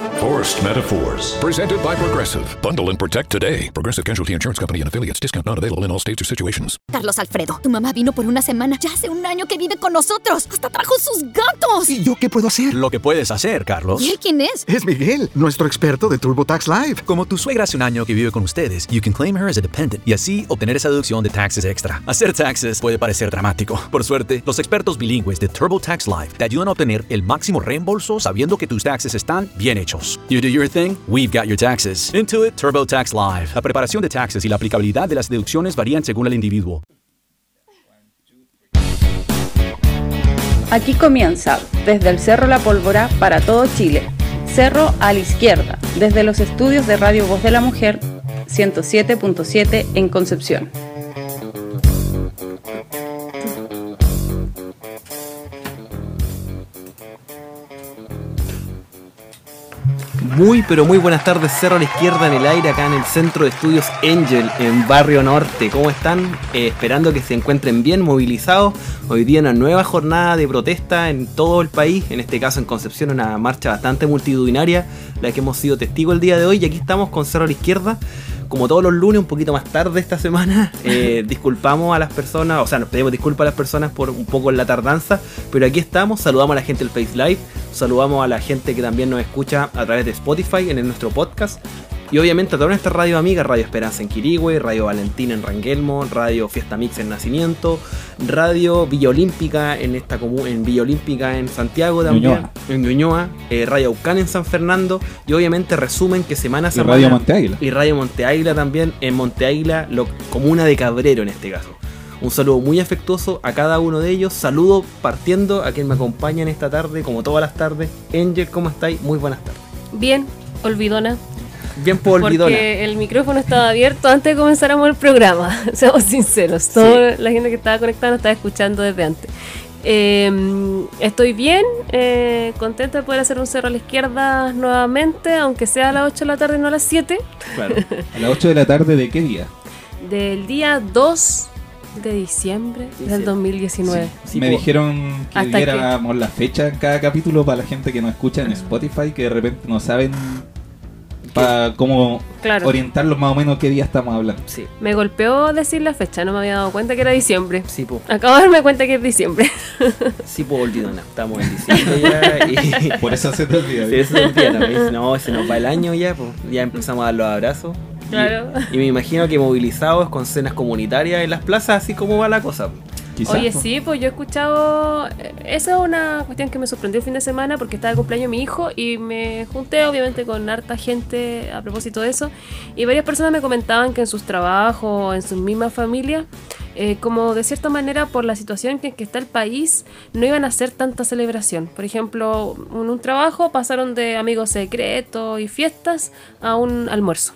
Forced Metaphors. Presented by Progressive. Bundle and protect today. Progressive Casualty Insurance Company and affiliates. Discount not available in all states or situations. Carlos Alfredo, tu mamá vino por una semana. Ya hace un año que vive con nosotros. Hasta trajo sus gatos. ¿Y yo qué puedo hacer? Lo que puedes hacer, Carlos. ¿Y él quién es? Es Miguel, nuestro experto de TurboTax Live. Como tu suegra hace un año que vive con ustedes, you can claim her as a dependent y así obtener esa deducción de taxes extra. Hacer taxes puede parecer dramático. Por suerte, los expertos bilingües de TurboTax Live te ayudan a obtener el máximo reembolso sabiendo que tus taxes están bien hechos. You do your thing, we've got your taxes. Intuit TurboTax Live. La preparación de taxes y la aplicabilidad de las deducciones varían según el individuo. Aquí comienza, desde el Cerro La Pólvora para todo Chile. Cerro a la izquierda, desde los estudios de Radio Voz de la Mujer 107.7 en Concepción. Muy pero muy buenas tardes, Cerro a la izquierda en el aire, acá en el centro de estudios Angel, en Barrio Norte. ¿Cómo están? Eh, esperando que se encuentren bien movilizados. Hoy día una nueva jornada de protesta en todo el país, en este caso en Concepción, una marcha bastante multitudinaria, la que hemos sido testigo el día de hoy. Y aquí estamos con Cerro a la izquierda. Como todos los lunes, un poquito más tarde esta semana, eh, disculpamos a las personas, o sea, nos pedimos disculpas a las personas por un poco la tardanza, pero aquí estamos, saludamos a la gente del Face Live, saludamos a la gente que también nos escucha a través de Spotify en nuestro podcast. Y obviamente a toda nuestra radio amiga, Radio Esperanza en Quirigüe, Radio Valentina en Ranguelmo, Radio Fiesta Mix en Nacimiento, Radio Villa Olímpica en esta comu- en Villa Olímpica en Santiago también, Ñuñoa. en Ñuñoa, eh, Radio Aucán en San Fernando y obviamente resumen que semana a Y semana Radio Monte Águila. y Radio Monte Águila también en Monte Águila, lo, comuna de Cabrero en este caso. Un saludo muy afectuoso a cada uno de ellos. Saludo partiendo a quien me acompaña en esta tarde, como todas las tardes. Angel, ¿cómo estáis? Muy buenas tardes. Bien, olvidona. Bien por olvidona. Porque el micrófono estaba abierto antes de que comenzáramos el programa. Seamos sinceros. Toda la gente que estaba conectada nos estaba escuchando desde antes. Eh, estoy bien, eh, contenta de poder hacer un cerro a la izquierda nuevamente, aunque sea a las 8 de la tarde y no a las 7. Claro. A las 8 de la tarde de qué día? Del día 2 de diciembre del Diciembre. 2019. Sí, Me po- dijeron que ¿Hasta diéramos la fecha en cada capítulo para la gente que nos escucha en Spotify, que de repente no saben para cómo Claro. orientarlos más o menos qué día estamos hablando. Sí, Me golpeó decir la fecha, no me había dado cuenta que era diciembre. sí, po, Acabo de darme cuenta que es diciembre. sí, po, olvidona. Estamos en diciembre ya y... Por eso se te olvida. Sí, eso es un día, ¿no? No, se nos va el año ya, pues ya empezamos a dar los abrazos. Claro. Y, me imagino que movilizados con cenas comunitarias en las plazas, así como va la cosa. Quizás, Oye, sí, pues yo he escuchado. eh, Esa es una cuestión que me sorprendió el fin de semana porque estaba de cumpleaños mi hijo y me junté, obviamente, con harta gente a propósito de eso. Y varias personas me comentaban que en sus trabajos, en sus mismas familias, eh, como de cierta manera, por la situación en que está el país, no iban a hacer tanta celebración. Por ejemplo, en un trabajo pasaron de amigos secretos y fiestas a un almuerzo.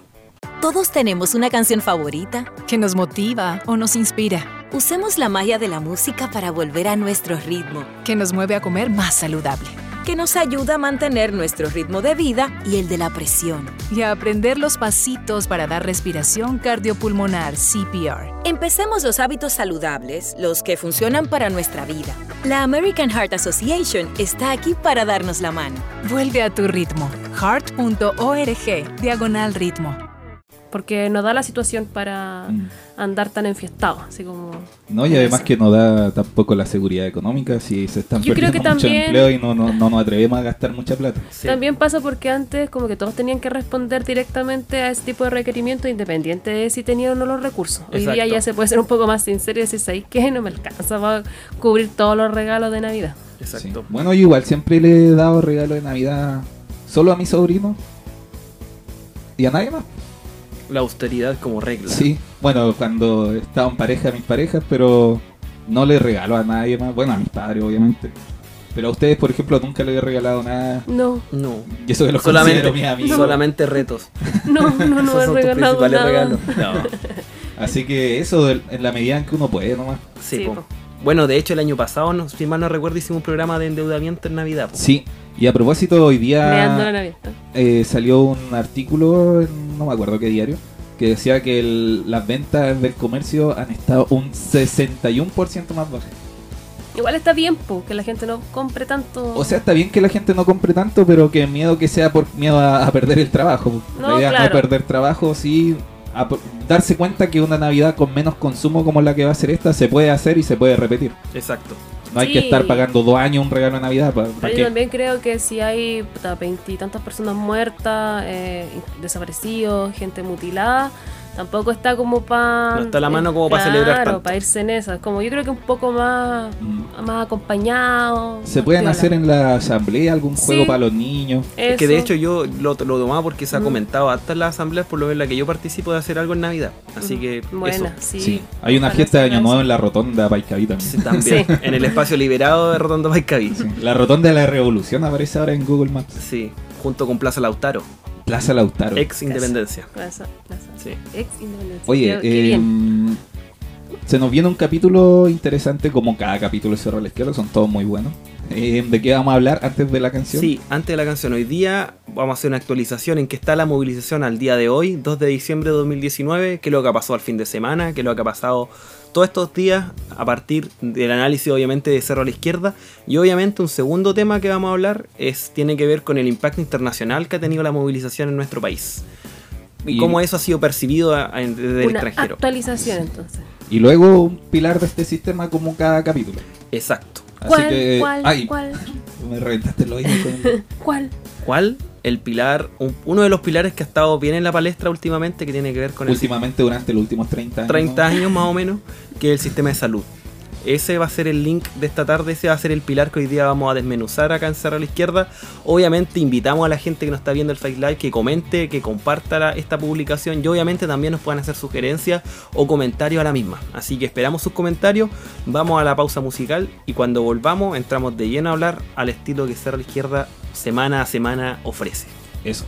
Todos tenemos una canción favorita. que nos motiva o nos inspira, Usemos la magia de la música para volver a nuestro ritmo, que nos mueve a comer más saludable que nos ayuda a mantener nuestro ritmo de vida y el de la presión. y a aprender los pasitos para dar respiración cardiopulmonar CPR. Empecemos los hábitos saludables, los que funcionan para nuestra vida. La American Heart Association está aquí para darnos la mano. Vuelve a tu ritmo. heart.org diagonal ritmo. Porque no da la situación para Mm. andar tan enfiestado. Así como. No, y además que no da tampoco la seguridad económica si se están Yo creo perdiendo que mucho también- empleo y no, no, no nos atrevemos a gastar mucha plata. Sí. También pasa porque antes como que todos tenían que responder directamente a ese tipo de requerimientos independiente de si tenían o no los recursos. Hoy día ya se puede ser un poco más sincero y decir, ¿sabes qué? No me alcanza para cubrir todos los regalos de Navidad. Exacto. Sí. Bueno, yo igual siempre le he dado regalo de Navidad solo a mi sobrino y a nadie más. La austeridad como regla. Sí, bueno, cuando estaba en pareja, mis parejas, pero no le regalo a nadie más. Bueno, a mis padres, obviamente. Pero a ustedes, por ejemplo, nunca les he regalado nada. No, No. Y eso que los Solamente, considero mis amigos. solamente retos. no, no, no he regalado nada. regalos. No. Así que eso en la medida en que uno puede nomás. Sí, Sí, po. po. Bueno, de hecho el año pasado, no, si mal no recuerdo, hicimos un programa de endeudamiento en Navidad. po. Sí. Y a propósito, hoy Me ando la día Navidad. eh, salió un artículo, en no me acuerdo qué diario, que decía que el- las ventas del comercio han estado un 61% más bajas. Igual está bien, po, que la gente no compre tanto. O sea, está bien que la gente no compre tanto, pero que miedo que sea por miedo a, a perder el trabajo. No, la idea no claro. es perder trabajo, sí a darse cuenta que una Navidad con menos consumo como la que va a ser esta se puede hacer y se puede repetir. Exacto. No hay Sí. que estar pagando dos años un regalo de Navidad. ¿Para Pero yo también creo que si hay veintitantas personas muertas, eh, desaparecidos, gente mutilada, tampoco está como para... No está la mano como pa celebrar. Claro, para irse en esas. Como yo creo que un poco más, Mm. más acompañado. Se más pueden piola. hacer en la asamblea algún juego Sí. para los niños. Es que de hecho yo lo, lo tomaba porque se ha Mm. comentado hasta en las asambleas, por lo menos en la que yo participo, de hacer algo en Navidad. Así que Buena, eso. sí. Sí. Hay una fiesta de Año Nuevo en la rotonda Paicaví también. Sí, también. Sí. En el espacio liberado de Rotondo Paicaví. Sí. La rotonda de la revolución aparece ahora en Google Maps. Sí, junto con Plaza Lautaro, Plaza Lautaro. ex Independencia. Plaza, plaza. Sí. Ex independencia. Oye, em, se nos viene un capítulo interesante, como cada capítulo de Cerro la Izquierda, son todos muy buenos. Em, ¿De qué vamos a hablar antes de la canción? Sí, antes de la canción, hoy día vamos a hacer una actualización en que está la movilización al día de hoy, 2 de diciembre de 2019, qué es lo que ha pasado al fin de semana, qué es lo que ha pasado todos estos días a partir del análisis obviamente de Cerro a la Izquierda y obviamente un segundo tema que vamos a hablar es tiene que ver con el impacto internacional que ha tenido la movilización en nuestro país y, Y- cómo eso ha sido percibido desde el Una extranjero. actualización entonces. Y luego un pilar de este sistema como cada capítulo. Exacto. Así ¿Cuál, que... cuál, ay, cuál, me reventaste con cuál? ¿Cuál? El pilar, un- uno de los pilares que ha estado bien en la palestra últimamente que tiene que ver con el últimamente durante los últimos 30 años. 30 años más o menos, que es el sistema de salud. Ese va a ser el link de esta tarde, ese va a ser el pilar que hoy día vamos a desmenuzar acá en Cerro a la Izquierda. Obviamente invitamos a la gente que nos está viendo el Face Live que comente, que comparta esta publicación y obviamente también nos puedan hacer sugerencias o comentarios a la misma. Así que esperamos sus comentarios, vamos a la pausa musical y cuando volvamos entramos de lleno a hablar al estilo que Cerro a la Izquierda semana a semana ofrece. Eso.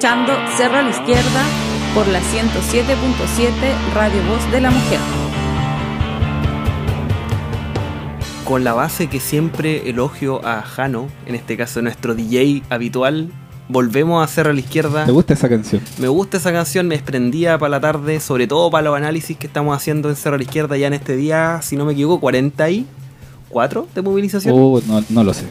Escuchando Cerro a la Izquierda por la 107.7 Radio Voz de la Mujer. Con la base que siempre elogio a Jano, en este caso nuestro DJ habitual, volvemos a Cerro a la Izquierda. ¿Te gusta esa canción? Me gusta esa canción, me desprendía para la tarde, sobre todo para los análisis que estamos haciendo en Cerro a la Izquierda ya en este día, si no me equivoco, 44 de movilización. Oh, no, no lo sé.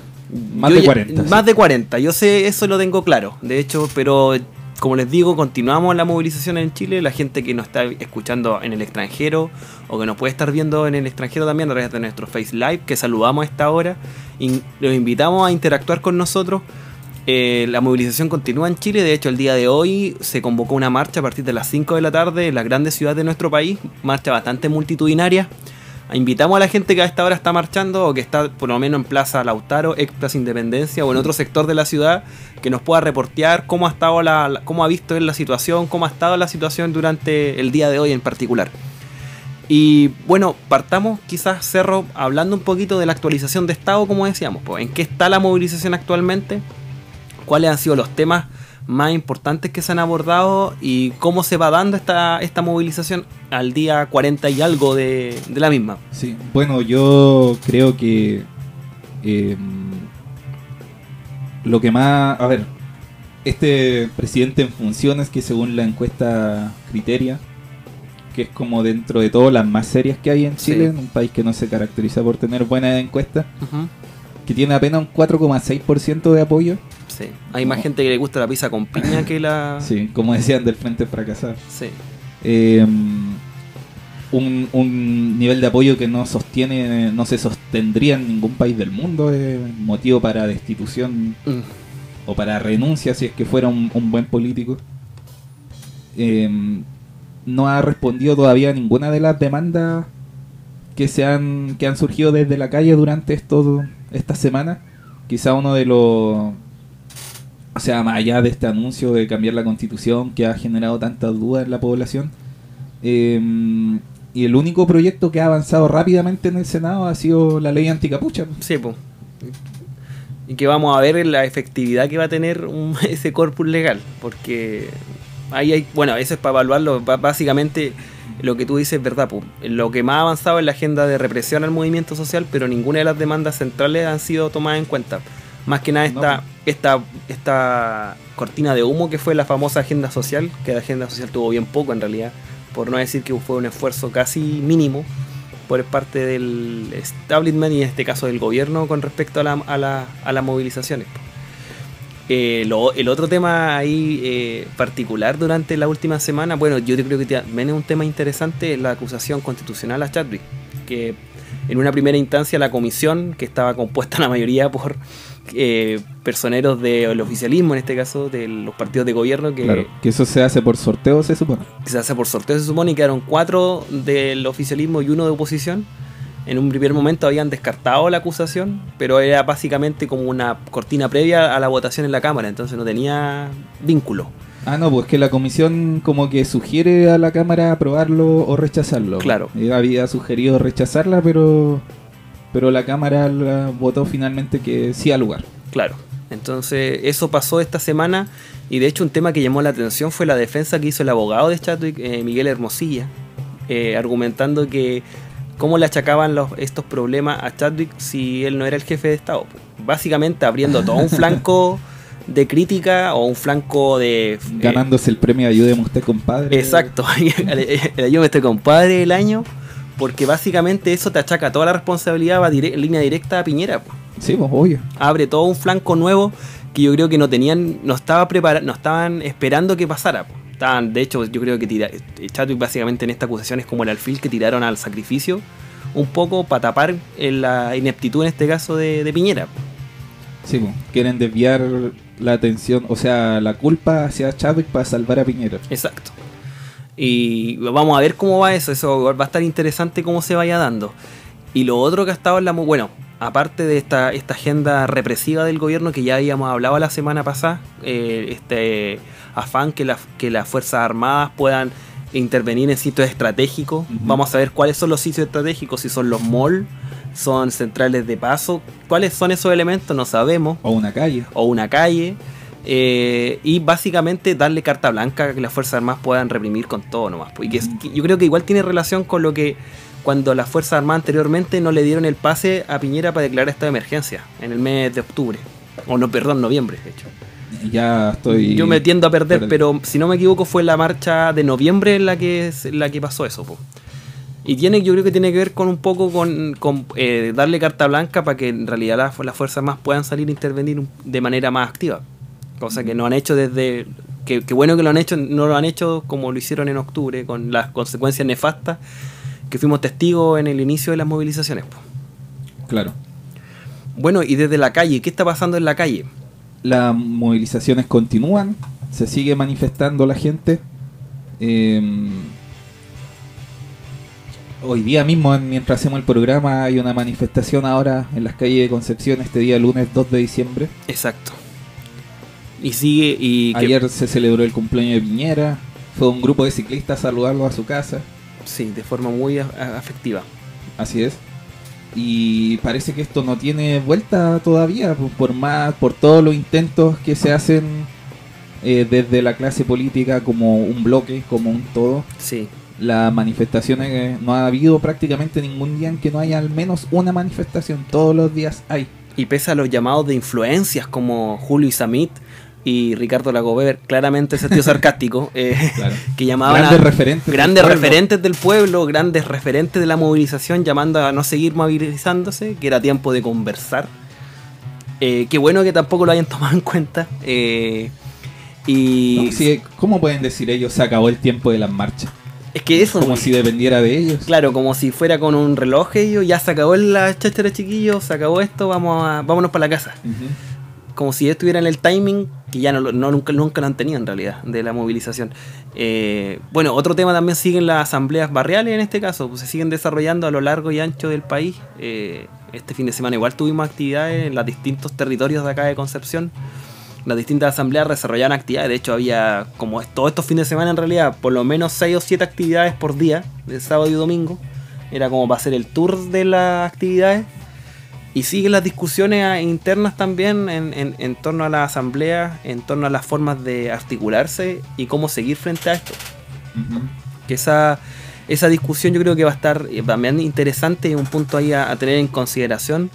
Más Yo de ya- 40. Más de 40, yo sé, eso lo tengo claro. De hecho, pero como les digo, continuamos la movilización en Chile. La gente que nos está escuchando en el extranjero o que nos puede estar viendo en el extranjero también a través de nuestro Face Live, que saludamos a esta hora. Y los invitamos a interactuar con nosotros. Eh, la movilización continúa en Chile. De hecho, el día de hoy se convocó una marcha a partir de las 5 de la tarde en las grandes ciudades de nuestro país. Marcha bastante multitudinaria. Invitamos a la gente que a esta hora está marchando o que está por lo menos en Plaza Lautaro, ex Plaza Independencia o en otro sector de la ciudad que nos pueda reportear cómo ha estado la, cómo ha visto él la situación, cómo ha estado la situación durante el día de hoy en particular. Y bueno, partamos quizás Cerro hablando un poquito de la actualización de estado, como decíamos, pues, en qué está la movilización actualmente, cuáles han sido los temas más importantes que se han abordado y cómo se va dando esta, esta movilización al día 40 y algo de, de la misma. Sí, bueno, yo creo que eh, lo que más, a ver, este presidente en funciones que según la encuesta Criteria, que es como dentro de todo las más serias que hay en Sí. Chile, en un país que no se caracteriza por tener buenas encuestas, que tiene apenas un 4,6% de apoyo. Sí. Hay más gente que le gusta la pizza con piña que la... Sí, como decían del Frente Fracasar. Sí. Eh, un, un nivel de apoyo que no sostiene, no se sostendría en ningún país del mundo, motivo para destitución Mm. o para renuncia si es que fuera un, un buen político. Eh, no ha respondido todavía a ninguna de las demandas que se han, que han surgido desde la calle durante estos esta semana. Quizá uno de los o sea, más allá de este anuncio de cambiar la constitución que ha generado tantas dudas en la población, eh, y el único proyecto que ha avanzado rápidamente en el Senado ha sido la ley anticapucha. Sí, pues. Y que vamos a ver la efectividad que va a tener un- ese corpus legal. Porque ahí hay. Bueno, eso es para evaluarlo. Básicamente, lo que tú dices es verdad. pues. Lo que más ha avanzado es la agenda de represión al movimiento social, pero ninguna de las demandas centrales han sido tomadas en cuenta. Más que nada esta, esta, esta cortina de humo que fue la famosa agenda social, que la agenda social tuvo bien poco en realidad, por no decir que fue un esfuerzo casi mínimo por parte del establishment y en este caso del gobierno con respecto a, la- a la- a las movilizaciones. Eh, lo- el otro tema ahí eh, particular durante la última semana, bueno, yo creo que también es un tema interesante, es la acusación constitucional a Chadwick, que en una primera instancia la comisión, que estaba compuesta la mayoría por eh, personeros del oficialismo, en este caso de los partidos de gobierno, que, Claro, que eso se hace por sorteo, se supone. que se hace por sorteo, se supone, y quedaron cuatro del oficialismo y uno de oposición. En un primer momento habían descartado la acusación, pero era básicamente como una cortina previa a la votación en la Cámara, entonces no tenía vínculo. Ah, no, pues que la comisión como que sugiere a la Cámara aprobarlo o rechazarlo. Claro. Eh, había sugerido rechazarla, pero pero la Cámara la votó finalmente que sí al lugar. Claro. Entonces, eso pasó esta semana y de hecho un tema que llamó la atención fue la defensa que hizo el abogado de Chadwick, eh, Miguel Hermosilla, eh, argumentando que cómo le achacaban los, estos problemas a Chadwick si él no era el jefe de Estado. Básicamente abriendo todo un flanco de crítica o un flanco de... eh, Ganándose el premio Ayúdeme usted, compadre. Exacto, el yo me estoy compadre del año, porque básicamente eso te achaca toda la responsabilidad, va dire- línea directa a Piñera. po. Sí, pues obvio. Abre todo un flanco nuevo que yo creo que no tenían, no estaba prepara- no estaban esperando que pasara. po. Estaban, de hecho, yo creo que tira, Chadwick básicamente en esta acusación es como el alfil que tiraron al sacrificio, un poco para tapar eh, la ineptitud en este caso de, de Piñera. po. Sí, pues, quieren desviar la atención, o sea, la culpa hacia Chadwick para salvar a Piñera. Exacto. Y vamos a ver cómo va eso. Eso va a estar interesante cómo se vaya dando. Y lo otro que ha estado en la... Bueno, aparte de esta, esta agenda represiva del gobierno que ya habíamos hablado la semana pasada, eh, este afán que, la- que las Fuerzas Armadas puedan intervenir en sitios estratégicos. Vamos a ver cuáles son los sitios estratégicos, si son los malls, son centrales de paso, cuáles son esos elementos, no sabemos. O una calle. O una calle. Eh, y básicamente darle carta blanca a que las Fuerzas Armadas puedan reprimir con todo nomás. pues, Y que yo creo que igual tiene relación con lo que cuando las Fuerzas Armadas anteriormente no le dieron el pase a Piñera para declarar estado de emergencia en el mes de octubre. O no, perdón, noviembre, de hecho. Ya estoy. Yo me tiendo a perder, pero si no me equivoco fue la marcha de noviembre en la que, la que pasó eso. po. Y tiene, yo creo que tiene que ver con un poco con, con, eh, darle carta blanca para que en realidad las, las fuerzas más puedan salir a intervenir de manera más activa. Cosa que no han hecho desde... Que, que bueno que lo han hecho, no lo han hecho como lo hicieron en octubre, con las consecuencias nefastas que fuimos testigos en el inicio de las movilizaciones. Claro. Bueno, y desde la calle, ¿qué está pasando en la calle? Las movilizaciones continúan, se sigue manifestando la gente. Eh, hoy día mismo, en- mientras hacemos el programa, hay una manifestación ahora en las calles de Concepción, este día lunes 2 de diciembre. Exacto. Y sigue y... que- Ayer se celebró el cumpleaños de Piñera, fue un grupo de ciclistas a saludarlo a su casa. Sí, de forma muy afectiva. Así es. Y parece que esto no tiene vuelta todavía, pues, por más, por todos los intentos que se hacen eh, desde la clase política como un bloque, como un todo. Sí. Las manifestaciones, eh, no ha habido prácticamente ningún día en que no haya al menos una manifestación. Todos los días hay. Y pese a los llamados de influencias como Julio Isamit y Ricardo Lagover, claramente ese tío sarcástico, eh, Claro. que llamaban Grandes a referentes del grandes pueblo. referentes del pueblo, grandes referentes de la movilización, llamando a no seguir movilizándose, que era tiempo de conversar. Eh, qué bueno que tampoco lo hayan tomado en cuenta. eh, y No, sí, ¿Cómo pueden decir ellos se acabó el tiempo de las marchas? es que eso, Como si dependiera de ellos. claro, como si fuera con un reloj ellos, ya se acabó la cháchara chiquillos, se acabó esto, vamos a, vámonos para la casa. Como si estuvieran el timing, que ya no, no nunca, nunca lo han tenido en realidad, de la movilización. Eh, bueno, otro tema también siguen las asambleas barriales en este caso, pues se siguen desarrollando a lo largo y ancho del país. Eh, este fin de semana igual tuvimos actividades en los distintos territorios de acá de Concepción. Las distintas asambleas desarrollaban actividades, de hecho había como todos estos fines de semana en realidad, por lo menos 6 o 7 actividades por día, de sábado y domingo. Era como para hacer el tour de las actividades. Y siguen las discusiones internas también en, en- en torno a la asamblea, en torno a las formas de articularse y cómo seguir frente a esto. Ujú. Que esa, esa discusión yo creo que va a estar eh, también interesante y un punto ahí a, a tener en consideración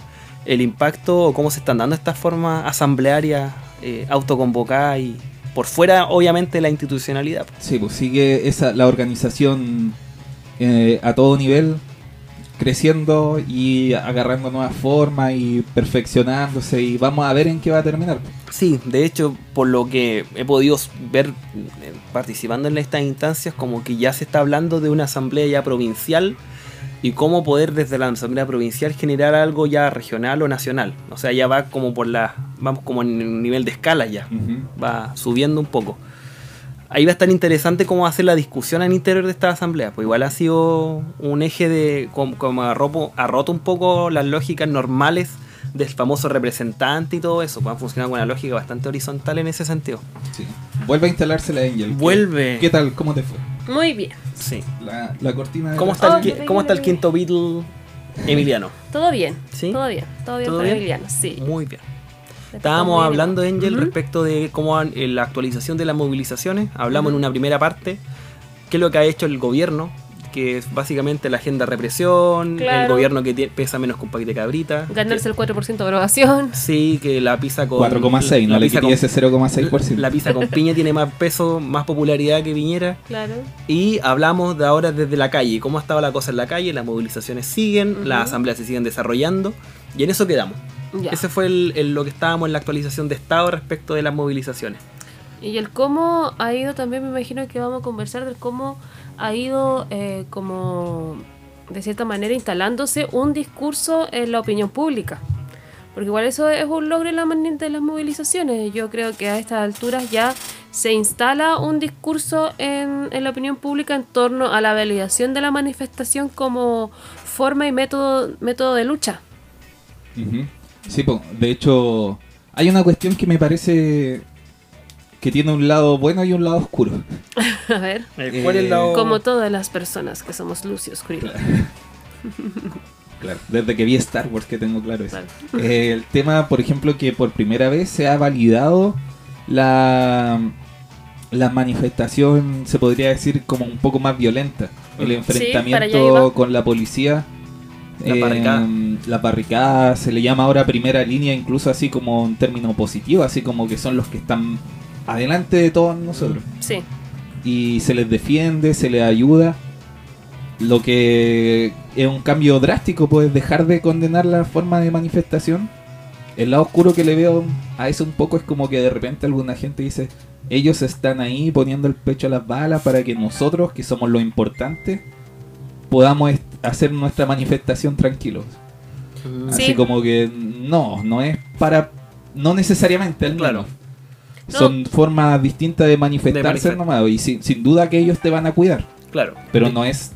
el impacto o cómo se están dando estas formas asamblearias eh, autoconvocadas y por fuera obviamente la institucionalidad. Sí, pues sigue esa, la organización eh, a todo nivel creciendo y agarrando nuevas formas y perfeccionándose y vamos a ver en qué va a terminar. Sí, de hecho, por lo que he podido ver eh, participando en estas instancias, como que ya se está hablando de una asamblea ya provincial y cómo poder desde la asamblea provincial generar algo ya regional o nacional. O sea, ya va como por la, vamos como en un nivel de escala ya, va subiendo un poco. Ahí va a estar interesante cómo hacer la discusión al interior de esta asamblea, pues igual ha sido un eje de como, como ha, roto, ha roto un poco las lógicas normales del famoso representante y todo eso, pues ha funcionado con una lógica bastante horizontal en ese sentido. Sí. Vuelve a instalarse la Angel. ¿Qué- Vuelve. ¿Qué, tal? ¿Cómo te fue? Muy bien. Sí. La, la cortina de ¿Cómo la- está, Oh, el, ¿cómo está el quinto Beatle Emiliano? Todo bien. ¿Sí? Todo bien. Todo bien ¿Todo para bien? Emiliano, sí. Muy bien. Está Estábamos hablando. Angel, respecto de cómo han- eh, la actualización de las movilizaciones. Hablamos en una primera parte qué es lo que ha hecho el gobierno, que es básicamente la agenda de represión, el gobierno que pesa menos que un paquete de cabrita. Ganarse el 4% de aprobación. Sí, que la pizza con... 4,6, no la le pizza quité ese 0,6%. La pizza con piña tiene más peso, más popularidad que Piñera. Claro. Y hablamos de ahora desde la calle, cómo estaba la cosa en la calle, las movilizaciones siguen, las asambleas se siguen desarrollando y en eso quedamos. Ya. Ese fue el- el- lo que estábamos en la actualización de estado respecto de las movilizaciones. Y el cómo ha ido también, me imagino que vamos a conversar del cómo ha ido eh, como de cierta manera instalándose un discurso en la opinión pública. Porque igual eso es un logro en la mani- de las movilizaciones. Yo creo que a estas alturas ya se instala un discurso en, en la opinión pública en torno a la validación de la manifestación como forma y método, método de lucha. Ujú. Sí, po. de hecho, hay una cuestión que me parece que tiene un lado bueno y un lado oscuro. a ver. ¿Cuál es el lado- Como todas las personas que somos Lucio Oscuro. Claro, desde que vi Star Wars que tengo claro eso. Claro. Eh, el tema, por ejemplo, que por primera vez se ha validado la, la manifestación, se podría decir, como un poco más violenta. El enfrentamiento con la policía. La eh, barricada. la barricada se le llama ahora primera línea, incluso así como un término positivo, así como que son los que están adelante de todos nosotros. Sí. Y se les defiende, se les ayuda. Lo que es un cambio drástico, pues dejar de condenar la forma de manifestación. El lado oscuro que le veo a eso un poco es como que de repente alguna gente dice, ellos están ahí poniendo el pecho a las balas para que nosotros, que somos lo importante, podamos hacer nuestra manifestación tranquilos. Así Sí. como que no, no es para, no necesariamente al Claro. Son formas distintas de manifestarse manifest- nomás y sin, sin duda que ellos te van a cuidar. Claro. Pero no es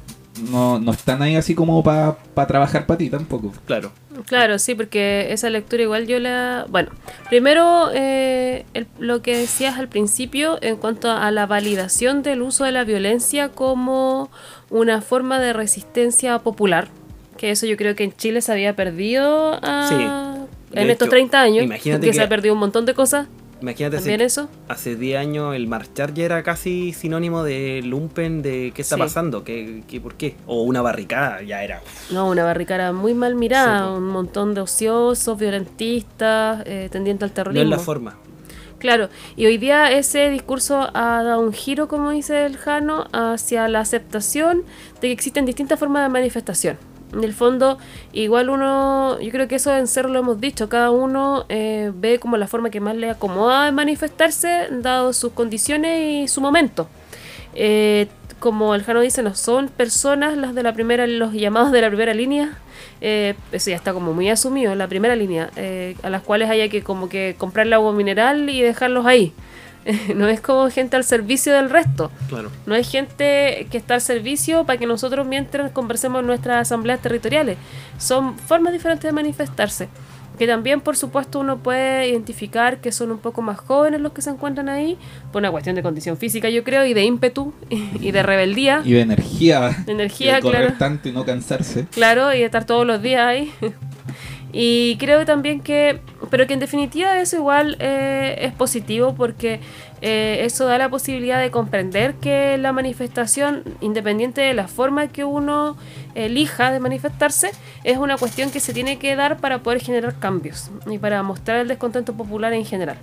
no, no están ahí así como para trabajar para ti tampoco. Claro. Claro, sí, porque esa lectura igual yo la... Bueno, primero eh, el- lo que decías al principio en cuanto a la validación del uso de la violencia como una forma de resistencia popular, que eso yo creo que en Chile se había perdido ah, Sí. en estos hecho, 30 años, imagínate que, se que- ha perdido un montón de cosas. Imagínate ¿También hace, eso? hace 10 años el marchar ya era casi sinónimo de lumpen, de qué está Sí. pasando, ¿Qué, qué, por qué. O una barricada, ya era. No, una barricada muy mal mirada, un montón de ociosos, violentistas, eh, tendientes al No terrorismo. es la forma. Claro, y hoy día ese discurso ha dado un giro, como dice el Jano, hacia la aceptación de que existen distintas formas de manifestación. En el fondo, igual uno, yo creo que eso en Cerro lo hemos dicho, cada uno eh, ve como la forma que más le acomoda de manifestarse, dado sus condiciones y su momento. Eh, como el Jano dice, no son personas las de la primera, los llamados de la primera línea, eh, eso ya está como muy asumido, la primera línea, eh, a las cuales haya que como que comprarle agua mineral y dejarlos ahí. no es como gente al servicio del resto. Claro. No es gente que está al servicio para que nosotros mientras conversemos en nuestras asambleas territoriales. Son formas diferentes de manifestarse. Que también, por supuesto, uno puede identificar que son un poco más jóvenes los que se encuentran ahí, por una cuestión de condición física, yo creo, y de ímpetu y de rebeldía. Y de energía. De energía, de correr claro. tanto y no cansarse. Claro, y estar todos los días ahí. Y creo también que, pero que en definitiva eso igual eh, es positivo porque eh, eso da la posibilidad de comprender que la manifestación, independiente de la forma que uno elija de manifestarse, es una cuestión que se tiene que dar para poder generar cambios y para mostrar el descontento popular en general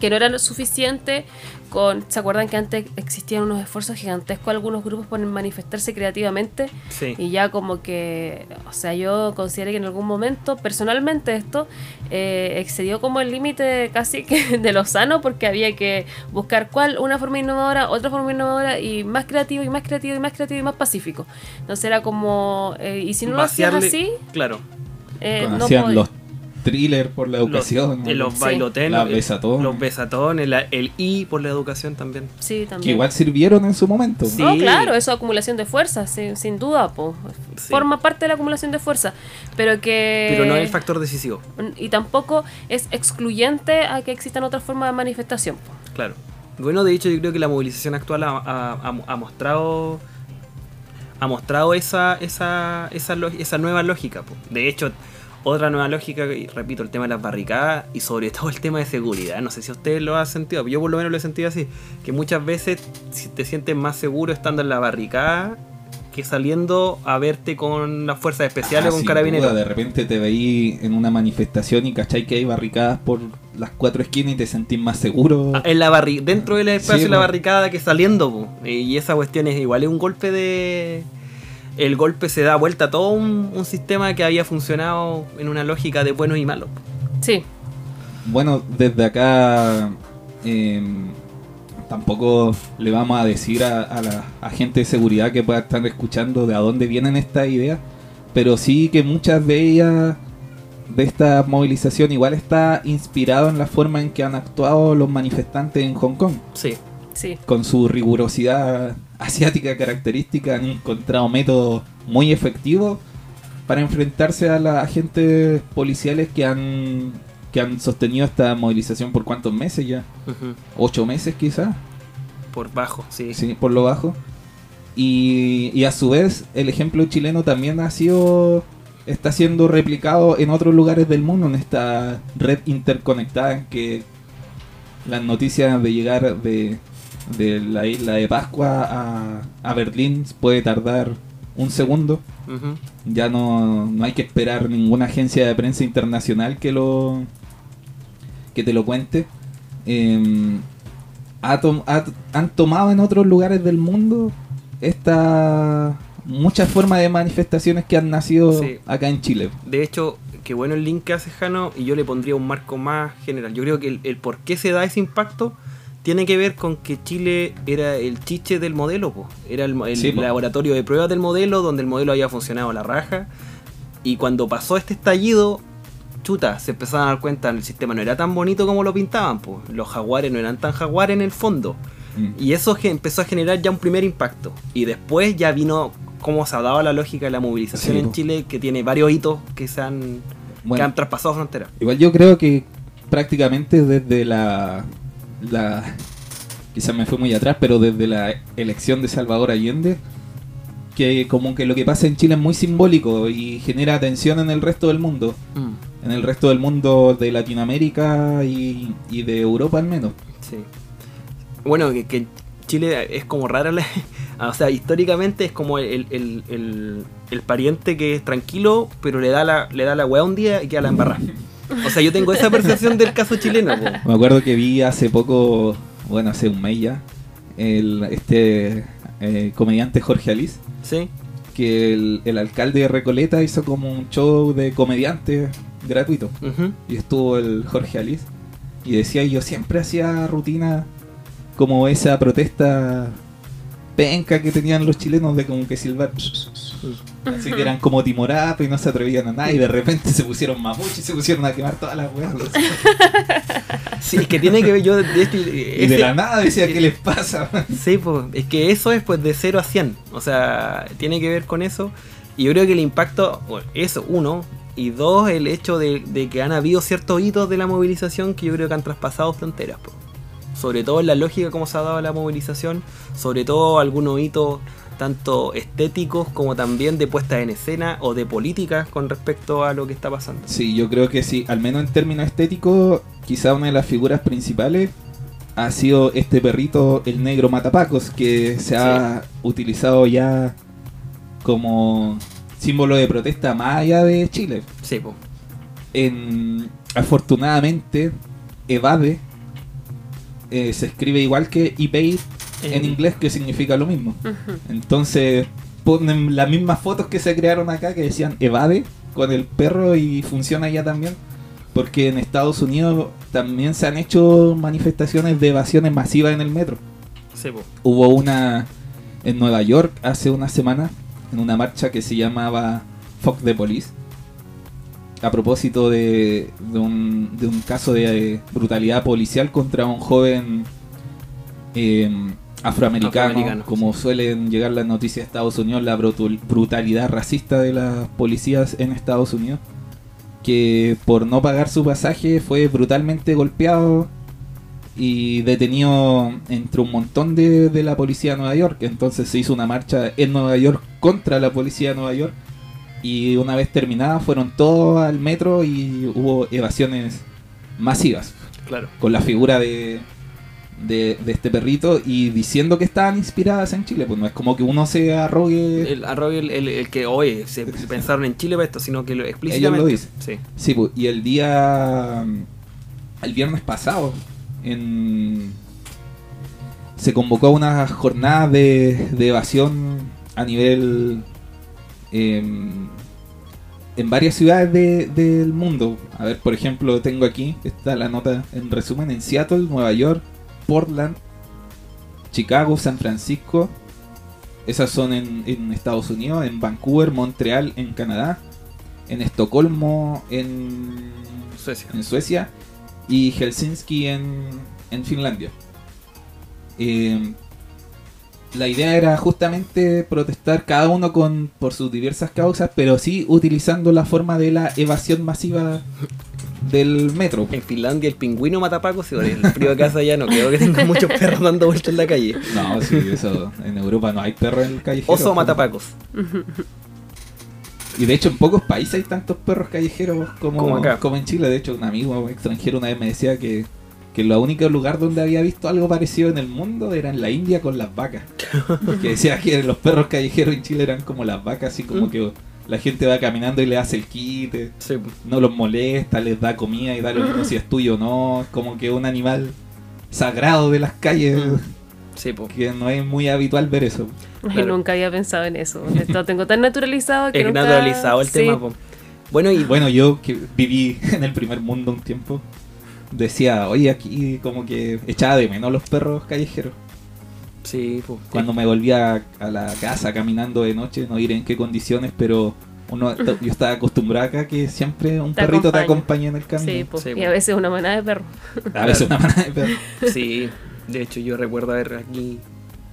que no era lo suficiente con, ¿se acuerdan que antes existían unos esfuerzos gigantescos algunos grupos por manifestarse creativamente? Sí. Y ya como que, o sea, yo consideré que en algún momento, personalmente esto, eh, excedió como el límite casi que de lo sano porque había que buscar cuál, una forma innovadora, otra forma innovadora y más creativo y más creativo y más creativo y más pacífico. Entonces era como, eh, y si no lo hacías así, Claro. eh, no hacían los thrillers por la educación. Los, los los- besatones. Los besatones, la- el I por la educación también. Sí, Que también. igual sirvieron en su momento. Sí. No, claro, eso es acumulación de fuerza, sin, sin duda, po. Sí. forma parte de la acumulación de fuerza, pero que... Pero no es el factor decisivo. Y tampoco es excluyente a que existan otras formas de manifestación. po. Claro. Bueno, de hecho, yo creo que la movilización actual ha, ha- ha- ha mostrado ha mostrado esa esa, esa, esa nueva lógica. po. De hecho, otra nueva lógica, y repito, el tema de las barricadas y sobre todo el tema de seguridad. No sé si ustedes lo han sentido, yo por lo menos lo he sentido así, que muchas veces te sientes más seguro estando en la barricada que saliendo a verte con las fuerzas especiales Ah, o con sin carabineros. duda, de repente te veí en una manifestación y cachai que hay barricadas por las cuatro esquinas y te sentís más seguro. Ah, En la barri dentro del espacio Sí, de la po. barricada que saliendo, po. y esa cuestión es igual, es un golpe de... El golpe se da vuelta a todo un, un sistema que había funcionado en una lógica de buenos y malos. Sí, Bueno, desde acá eh, tampoco le vamos a decir a, a la a gente de seguridad que pueda estar escuchando de a dónde vienen estas ideas, pero sí que muchas de ellas de esta movilización igual está inspirado en la forma en que han actuado los manifestantes en Hong Kong. Sí. sí. Con su rigurosidad asiática característica han encontrado métodos muy efectivos para enfrentarse a los agentes policiales que han que han sostenido esta movilización por cuántos meses ya, Ujú. ocho meses quizás, Por bajo, sí. sí, por lo bajo. Y, y a su vez el ejemplo chileno también ha sido está siendo replicado en otros lugares del mundo en esta red interconectada en que las noticias de llegar de, de la isla de Pascua a, a Berlín puede tardar un segundo. Ya no, no hay que esperar ninguna agencia de prensa internacional que lo que te lo cuente. Eh, ha tom- ha- han tomado en otros lugares del mundo esta muchas formas de manifestaciones que han nacido Sí. acá en Chile. De hecho, qué bueno el link que hace Jano y yo le pondría un marco más general. Yo creo que el, el por qué se da ese impacto tiene que ver con que Chile era el chiche del modelo, po. era el, el Sí, po. laboratorio de pruebas del modelo donde el modelo había funcionado a la raja y cuando pasó este estallido, chuta, se empezaron a dar cuenta el sistema no era tan bonito como lo pintaban, po. los jaguares no eran tan jaguares en el fondo. Mm. Y eso empezó a generar ya un primer impacto. Y después ya vino cómo se ha dado la lógica de la movilización Sí, en po. Chile, que tiene varios hitos que se han, que han traspasado fronteras. Igual yo creo que prácticamente desde la, la quizás me fue muy atrás, pero desde la elección de Salvador Allende, que como que lo que pasa en Chile es muy simbólico y genera atención en el resto del mundo, en el resto del mundo de Latinoamérica y, y de Europa al menos. Sí. Bueno, que, que Chile es como rara, la- o sea, históricamente es como el, el- el- el pariente que es tranquilo, pero le da la, le da la weá un día y queda la embarrada. O sea, yo tengo esa percepción del caso chileno. po. Me acuerdo que vi hace poco, bueno, hace un mes ya, el, este eh, comediante Jorge Alice. Sí. Que el, el alcalde de Recoleta hizo como un show de comediante gratuito. Y estuvo el Jorge Alice. Y decía, yo siempre hacía rutina como esa protesta penca que tenían los chilenos de como que silbar. Así que eran como timorato y no se atrevían a nada. Y de repente se pusieron mapuche y se pusieron a quemar todas las weas. Sí, es que tiene que ver yo este- Y de la nada decía, ¿qué les pasa? Sí, pues, es que eso es pues de 0 a 100. O sea, tiene que ver con eso. Y yo creo que el impacto, bueno, eso, uno. Y dos, el hecho de, de que han habido ciertos hitos de la movilización que yo creo que han traspasado fronteras. po. Sobre todo en la lógica como se ha dado la movilización. Sobre todo algunos hitos tanto estéticos como también de puesta en escena o de política con respecto a lo que está pasando. Sí, yo creo que sí, al menos en términos estéticos, quizá una de las figuras principales ha sido este perrito, el negro matapacos, que se ha utilizado ya como símbolo de protesta más allá de Chile. Sí, po. En, afortunadamente, evade eh, se escribe igual que evade en En- inglés, que significa lo mismo. Entonces ponen las mismas fotos que se crearon acá que decían evade con el perro y funciona ya también. Porque en Estados Unidos también se han hecho manifestaciones de evasiones masivas en el metro. Sí. Hubo una en Nueva York hace una semana, en una marcha que se llamaba Fuck the Police. A propósito de, de un, de un caso de brutalidad policial contra un joven eh, afroamericano, Afroamericano, como suelen llegar las noticias de Estados Unidos, la brutal- brutalidad racista de las policías en Estados Unidos, que por no pagar su pasaje fue brutalmente golpeado y detenido entre un montón de, de la policía de Nueva York. Entonces se hizo una marcha en Nueva York contra la policía de Nueva York. Y una vez terminada fueron todos al metro y hubo evasiones masivas. Claro. Con la figura de, de, de este perrito y diciendo que estaban inspiradas en Chile. Pues no es como que uno se arrogue... El, el, el- el que, oye, se pensaron en Chile para esto, sino que lo, Ellos explícitamente. lo dicen. Sí. Sí, pues, y el día. El viernes pasado, en. Se convocó a una jornada de, de evasión a nivel. em, en varias ciudades de- del mundo. A ver, por ejemplo, tengo aquí, está la nota en resumen: en Seattle, Nueva York, Portland, Chicago, San Francisco. Esas son en, en Estados Unidos, en Vancouver, Montreal, en Canadá, en Estocolmo, en Suecia. en Suecia y Helsinki en, en Finlandia. Eh, la idea era justamente protestar cada uno con por sus diversas causas, pero sí utilizando la forma de la evasión masiva del metro. En Finlandia el pingüino mata pacos y el frío de casa ya no creo que tenga muchos perros dando vueltas en la calle. No, sí, eso en Europa no hay perros en el callejero. Oso mata pacos. Y de hecho en pocos países hay tantos perros callejeros como, Como acá. como en Chile. De hecho un amigo extranjero una vez me decía que que el único lugar donde había visto algo parecido en el mundo era en la India con las vacas. que decía que los perros callejeros en Chile eran como las vacas, así como Mm. que la gente va caminando y le hace el quite, Sí. no los molesta, les da comida y da lo mismo si es tuyo o no. Es como que un animal sagrado de las calles, Mm. Sí, po. que no es muy habitual ver eso. Ay, Claro. Nunca había pensado en eso. Esto tengo tan naturalizado que Es nunca- naturalizado el sí. tema, po. Bueno, y Bueno, yo que viví en el primer mundo un tiempo, decía, oye, aquí como que echaba de menos los perros callejeros. Sí, po. Cuando me volvía a la casa caminando de noche, no diré en qué condiciones, pero uno yo estaba acostumbrado acá que siempre un Te perrito te acompaña. en el camino. Sí. Sí, y po. a veces una manada de perros. A veces una manada de perros. Sí, de hecho yo recuerdo haber aquí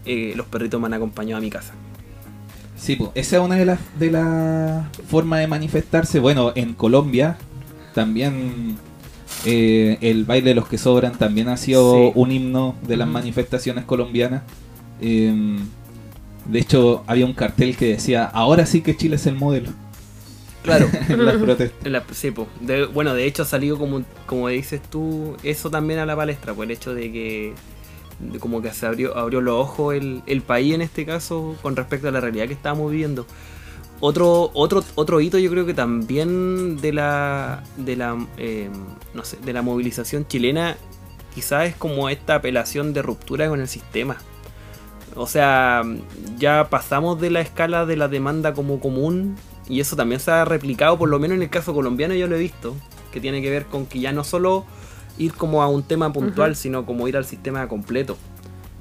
eh, los perritos me han acompañado a mi casa. Sí, pues, esa es una de las de las formas de manifestarse. Bueno, en Colombia también eh, el baile de los que sobran también ha sido Sí. un himno de las manifestaciones colombianas. Eh, de hecho, había un cartel que decía, ahora sí que Chile es el modelo. Claro. en las protestas. La- sí. De- bueno, de hecho ha salido como, como dices tú, eso también a la palestra, pues el hecho de que de como que se abrió, abrió los ojos el, el país en este caso con respecto a la realidad que estábamos viviendo. Otro, otro, otro hito yo creo que también de la de la eh, no sé, de la movilización chilena quizás es como esta apelación de ruptura con el sistema. O sea, ya pasamos de la escala de la demanda como común y eso también se ha replicado, por lo menos en el caso colombiano yo lo he visto, que tiene que ver con que ya no solo ir como a un tema puntual, sino como ir al sistema completo.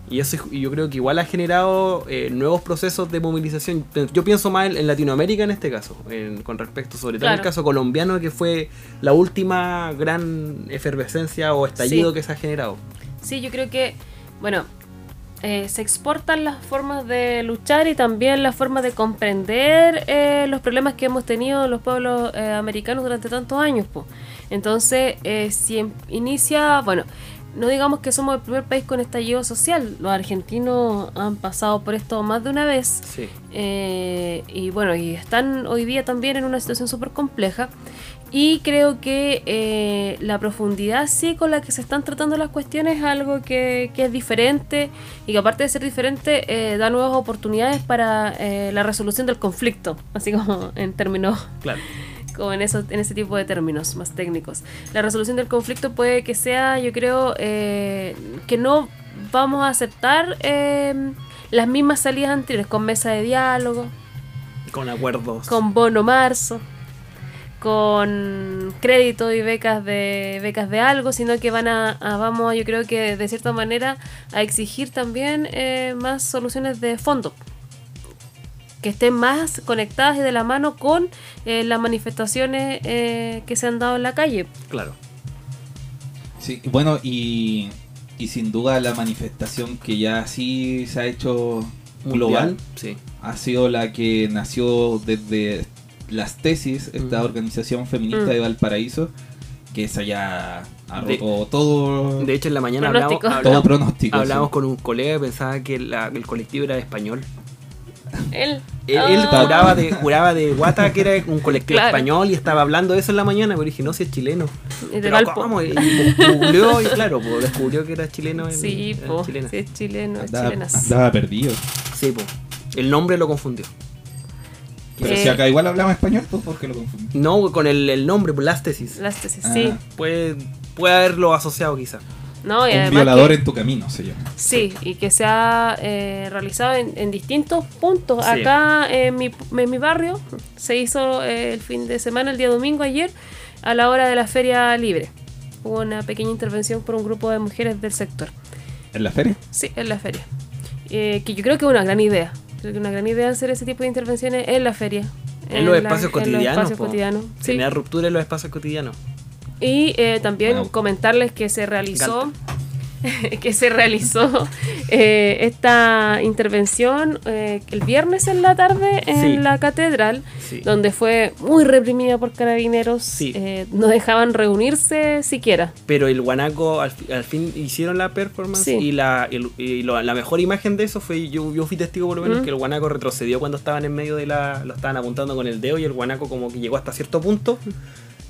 Y eso yo creo que igual ha generado eh, nuevos procesos de movilización. Yo pienso más en, Latinoamérica en este caso, en- con respecto sobre todo al Claro. caso colombiano, que fue la última gran efervescencia o estallido Sí. que se ha generado. Sí, yo creo que, bueno, eh, se exportan las formas de luchar y también las formas de comprender eh, los problemas que hemos tenido los pueblos eh, americanos durante tantos años. po. Entonces, si em- inicia, bueno, no digamos que somos el primer país con estallido social, los argentinos han pasado por esto más de una vez. Sí. Y bueno, y están hoy día también en una situación súper compleja. Y creo que eh, la profundidad sí con la que se están tratando las cuestiones es algo que, que es diferente y que aparte de ser diferente eh, da nuevas oportunidades para eh, la resolución del conflicto, así como en términos Claro. como en, eso, en ese tipo de términos más técnicos. La resolución del conflicto puede que sea, yo creo, eh, que no vamos a aceptar las mismas salidas anteriores, con mesa de diálogo, Con acuerdos. con bono marzo, con crédito y becas de becas de algo, sino que van a, a- vamos, yo creo que de cierta manera a exigir también eh, más soluciones de fondo que estén más conectadas y de la mano con eh, las manifestaciones eh, que se han dado en la calle. Claro. Sí, bueno, y, y sin duda la manifestación que ya sí se ha hecho global Sí. ha sido la que nació desde las tesis, esta Mm. organización feminista Mm. de Valparaíso, que esa ya ha De- roto todo, De hecho, en la mañana hablamos, Pronóstico. todo hablamos, pronóstico. hablamos sí. con un colega que pensaba que la- el colectivo era español. Él, Él, él Ah. juraba, de, juraba de guata que era un colectivo Claro. español y estaba hablando de eso en la mañana, pero dije, no, si es chileno. es de Pero Valpo. ¿cómo? Y googleó y claro, pues, descubrió que era chileno. en- Sí, era po, chilena. sí, es chileno, es andaba, perdido. Sí, pues. El nombre lo confundió. Pero Eh, si acá igual hablamos español, pues ¿por qué lo confundí? No, con el, el nombre, pues las tesis. Las tesis, Ah. sí. Puede, puede haberlo asociado quizá. No, y Un violador que- en tu camino se llama. Sí, y que se ha eh, realizado en, en distintos puntos. Sí. Acá en mi, en mi barrio se hizo eh, el fin de semana, el día domingo, ayer, a la hora de la feria libre. Hubo una pequeña intervención por un grupo de mujeres del sector. ¿En la feria? Sí, en la feria. Eh, que yo creo que es una gran idea. Creo que es una gran idea hacer ese tipo de intervenciones en la feria. En, los la- espacios en los cotidianos. espacios po. cotidianos, sí. Generar ruptura en los espacios cotidianos. Y eh, también Wow. comentarles que se realizó que se realizó eh, esta intervención eh, el viernes en la tarde en Sí. la catedral, Sí. donde fue muy reprimida por carabineros. Sí. eh, no dejaban reunirse siquiera. Pero el guanaco al, al fin hicieron la performance y, la, el- y lo- la mejor imagen de eso fue, yo, yo fui testigo por lo menos, Mm. que el guanaco retrocedió cuando estaban en medio de la... Lo estaban apuntando con el dedo y el guanaco como que llegó hasta cierto punto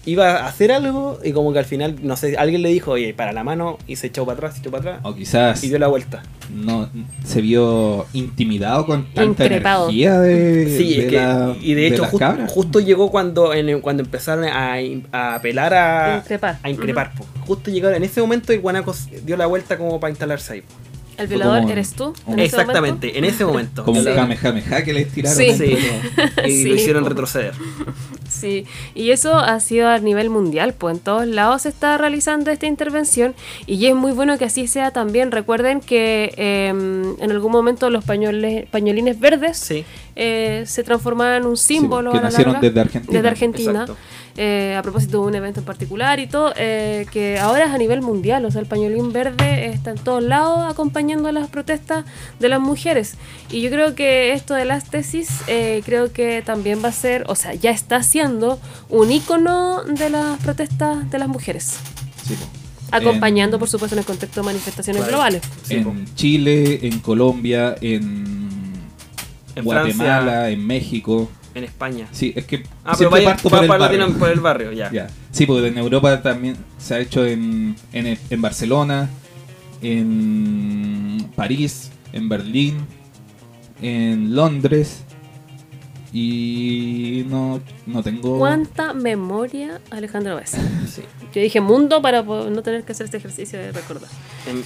iba a hacer algo y como que al final, no sé, alguien le dijo, oye, para la mano y se echó para atrás, se echó para atrás O quizás y dio la vuelta. no se vio intimidado con tanta Increpado. energía de, Sí, de es que, la- y de hecho cabras. justo llegó cuando en- cuando empezaron a, a apelar a Increpar. a increpar. Justo llegaron en ese momento el guanaco dio la vuelta como para instalarse ahí. po. ¿El violador como- eres tú? ese Exactamente, en ese momento. como un Sí. kamehameha que le tiraron. Sí. Sí. y Sí, lo hicieron retroceder. Sí, y eso ha sido a nivel mundial, pues en todos lados se está realizando esta intervención y es muy bueno que así sea también. Recuerden que eh, en algún momento los pañoles, pañolines verdes Sí. eh, se transformaban en un símbolo. que a la nacieron larga, desde Argentina. Desde Argentina. Exacto. Eh, a propósito de un evento en particular y todo, eh, que ahora es a nivel mundial, o sea, el pañolín verde está en todos lados acompañando las protestas de las mujeres. Y yo creo que esto de las tesis, eh, creo que también va a ser, o sea, ya está siendo un ícono de las protestas de las mujeres. Sí. Acompañando, En- por supuesto, en el contexto de manifestaciones Claro. globales. Sí, po. en Chile, en Colombia, en, En Guatemala, Francia. en México. En España. Sí, es que Ah, pero vaya, parto va por el para barrio. Latino- por el barrio, ya. Ya. Sí, porque en Europa también se ha hecho en, en, en Barcelona, en París, en Berlín, en Londres y no, no tengo... ¿Cuánta memoria, Alejandro Bess? Sí. Yo dije mundo para no tener que hacer este ejercicio de recordar.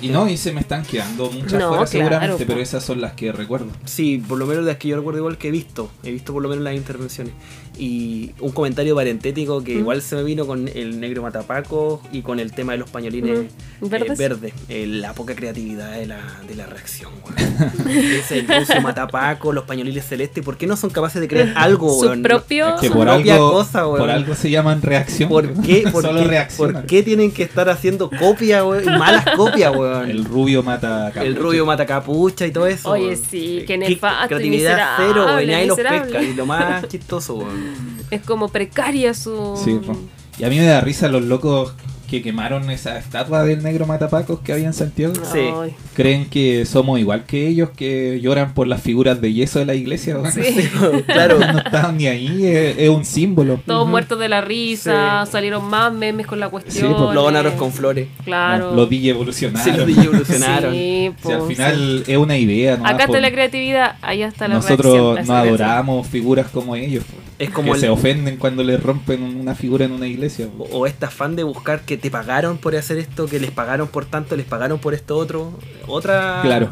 Y no, y se me están quedando muchas No, fuera claro, seguramente, po. pero esas son las que recuerdo. Sí, por lo menos las que yo recuerdo igual que he visto. He visto por lo menos las intervenciones. Y un comentario parentético que Mm. igual se me vino con el negro matapaco y con el tema de los pañolines Mm. eh, ¿Verdes? Eh, la poca creatividad de la, de la reacción, weón. Ese el ruso matapaco, los pañolines celestes. ¿Por qué no son capaces de crear algo, Su weón? propio- Es que Su por propia algo, cosa, weón. por algo se llaman reacción. ¿Por qué? ¿Por, Solo qué. ¿Por qué tienen que estar haciendo copias, weón? Malas copias, weón. El rubio mata a El rubio mata capucha y todo eso. Oye, weón. sí, Eh, qué nefasto Creatividad miserable, cero, weón. y Nadie los pesca. Y lo más chistoso, weón. Es como precaria su... Sí, po. Y a mí me da risa los locos que quemaron esa estatua del negro matapacos que había en Santiago. Sí. Creen que somos igual que ellos que lloran por las figuras de yeso de la iglesia. Sí. claro. No estaban ni ahí, es, es un símbolo. Todos muertos de la risa, Sí. salieron más memes con la cuestión. Sí, po. Los donaros con flores. Claro. Los DJ evolucionaron. Sí, los DJ evolucionaron. Sí, Si al po, final es una idea, ¿no? Acá está Por- la creatividad, allá está la Nosotros reacción, no adoramos figuras como ellos. po. Es como que el- se ofenden cuando les rompen una figura en una iglesia. O, o este afán de buscar que te pagaron por hacer esto, que les pagaron por tanto, les pagaron por esto otro. Otra. Claro.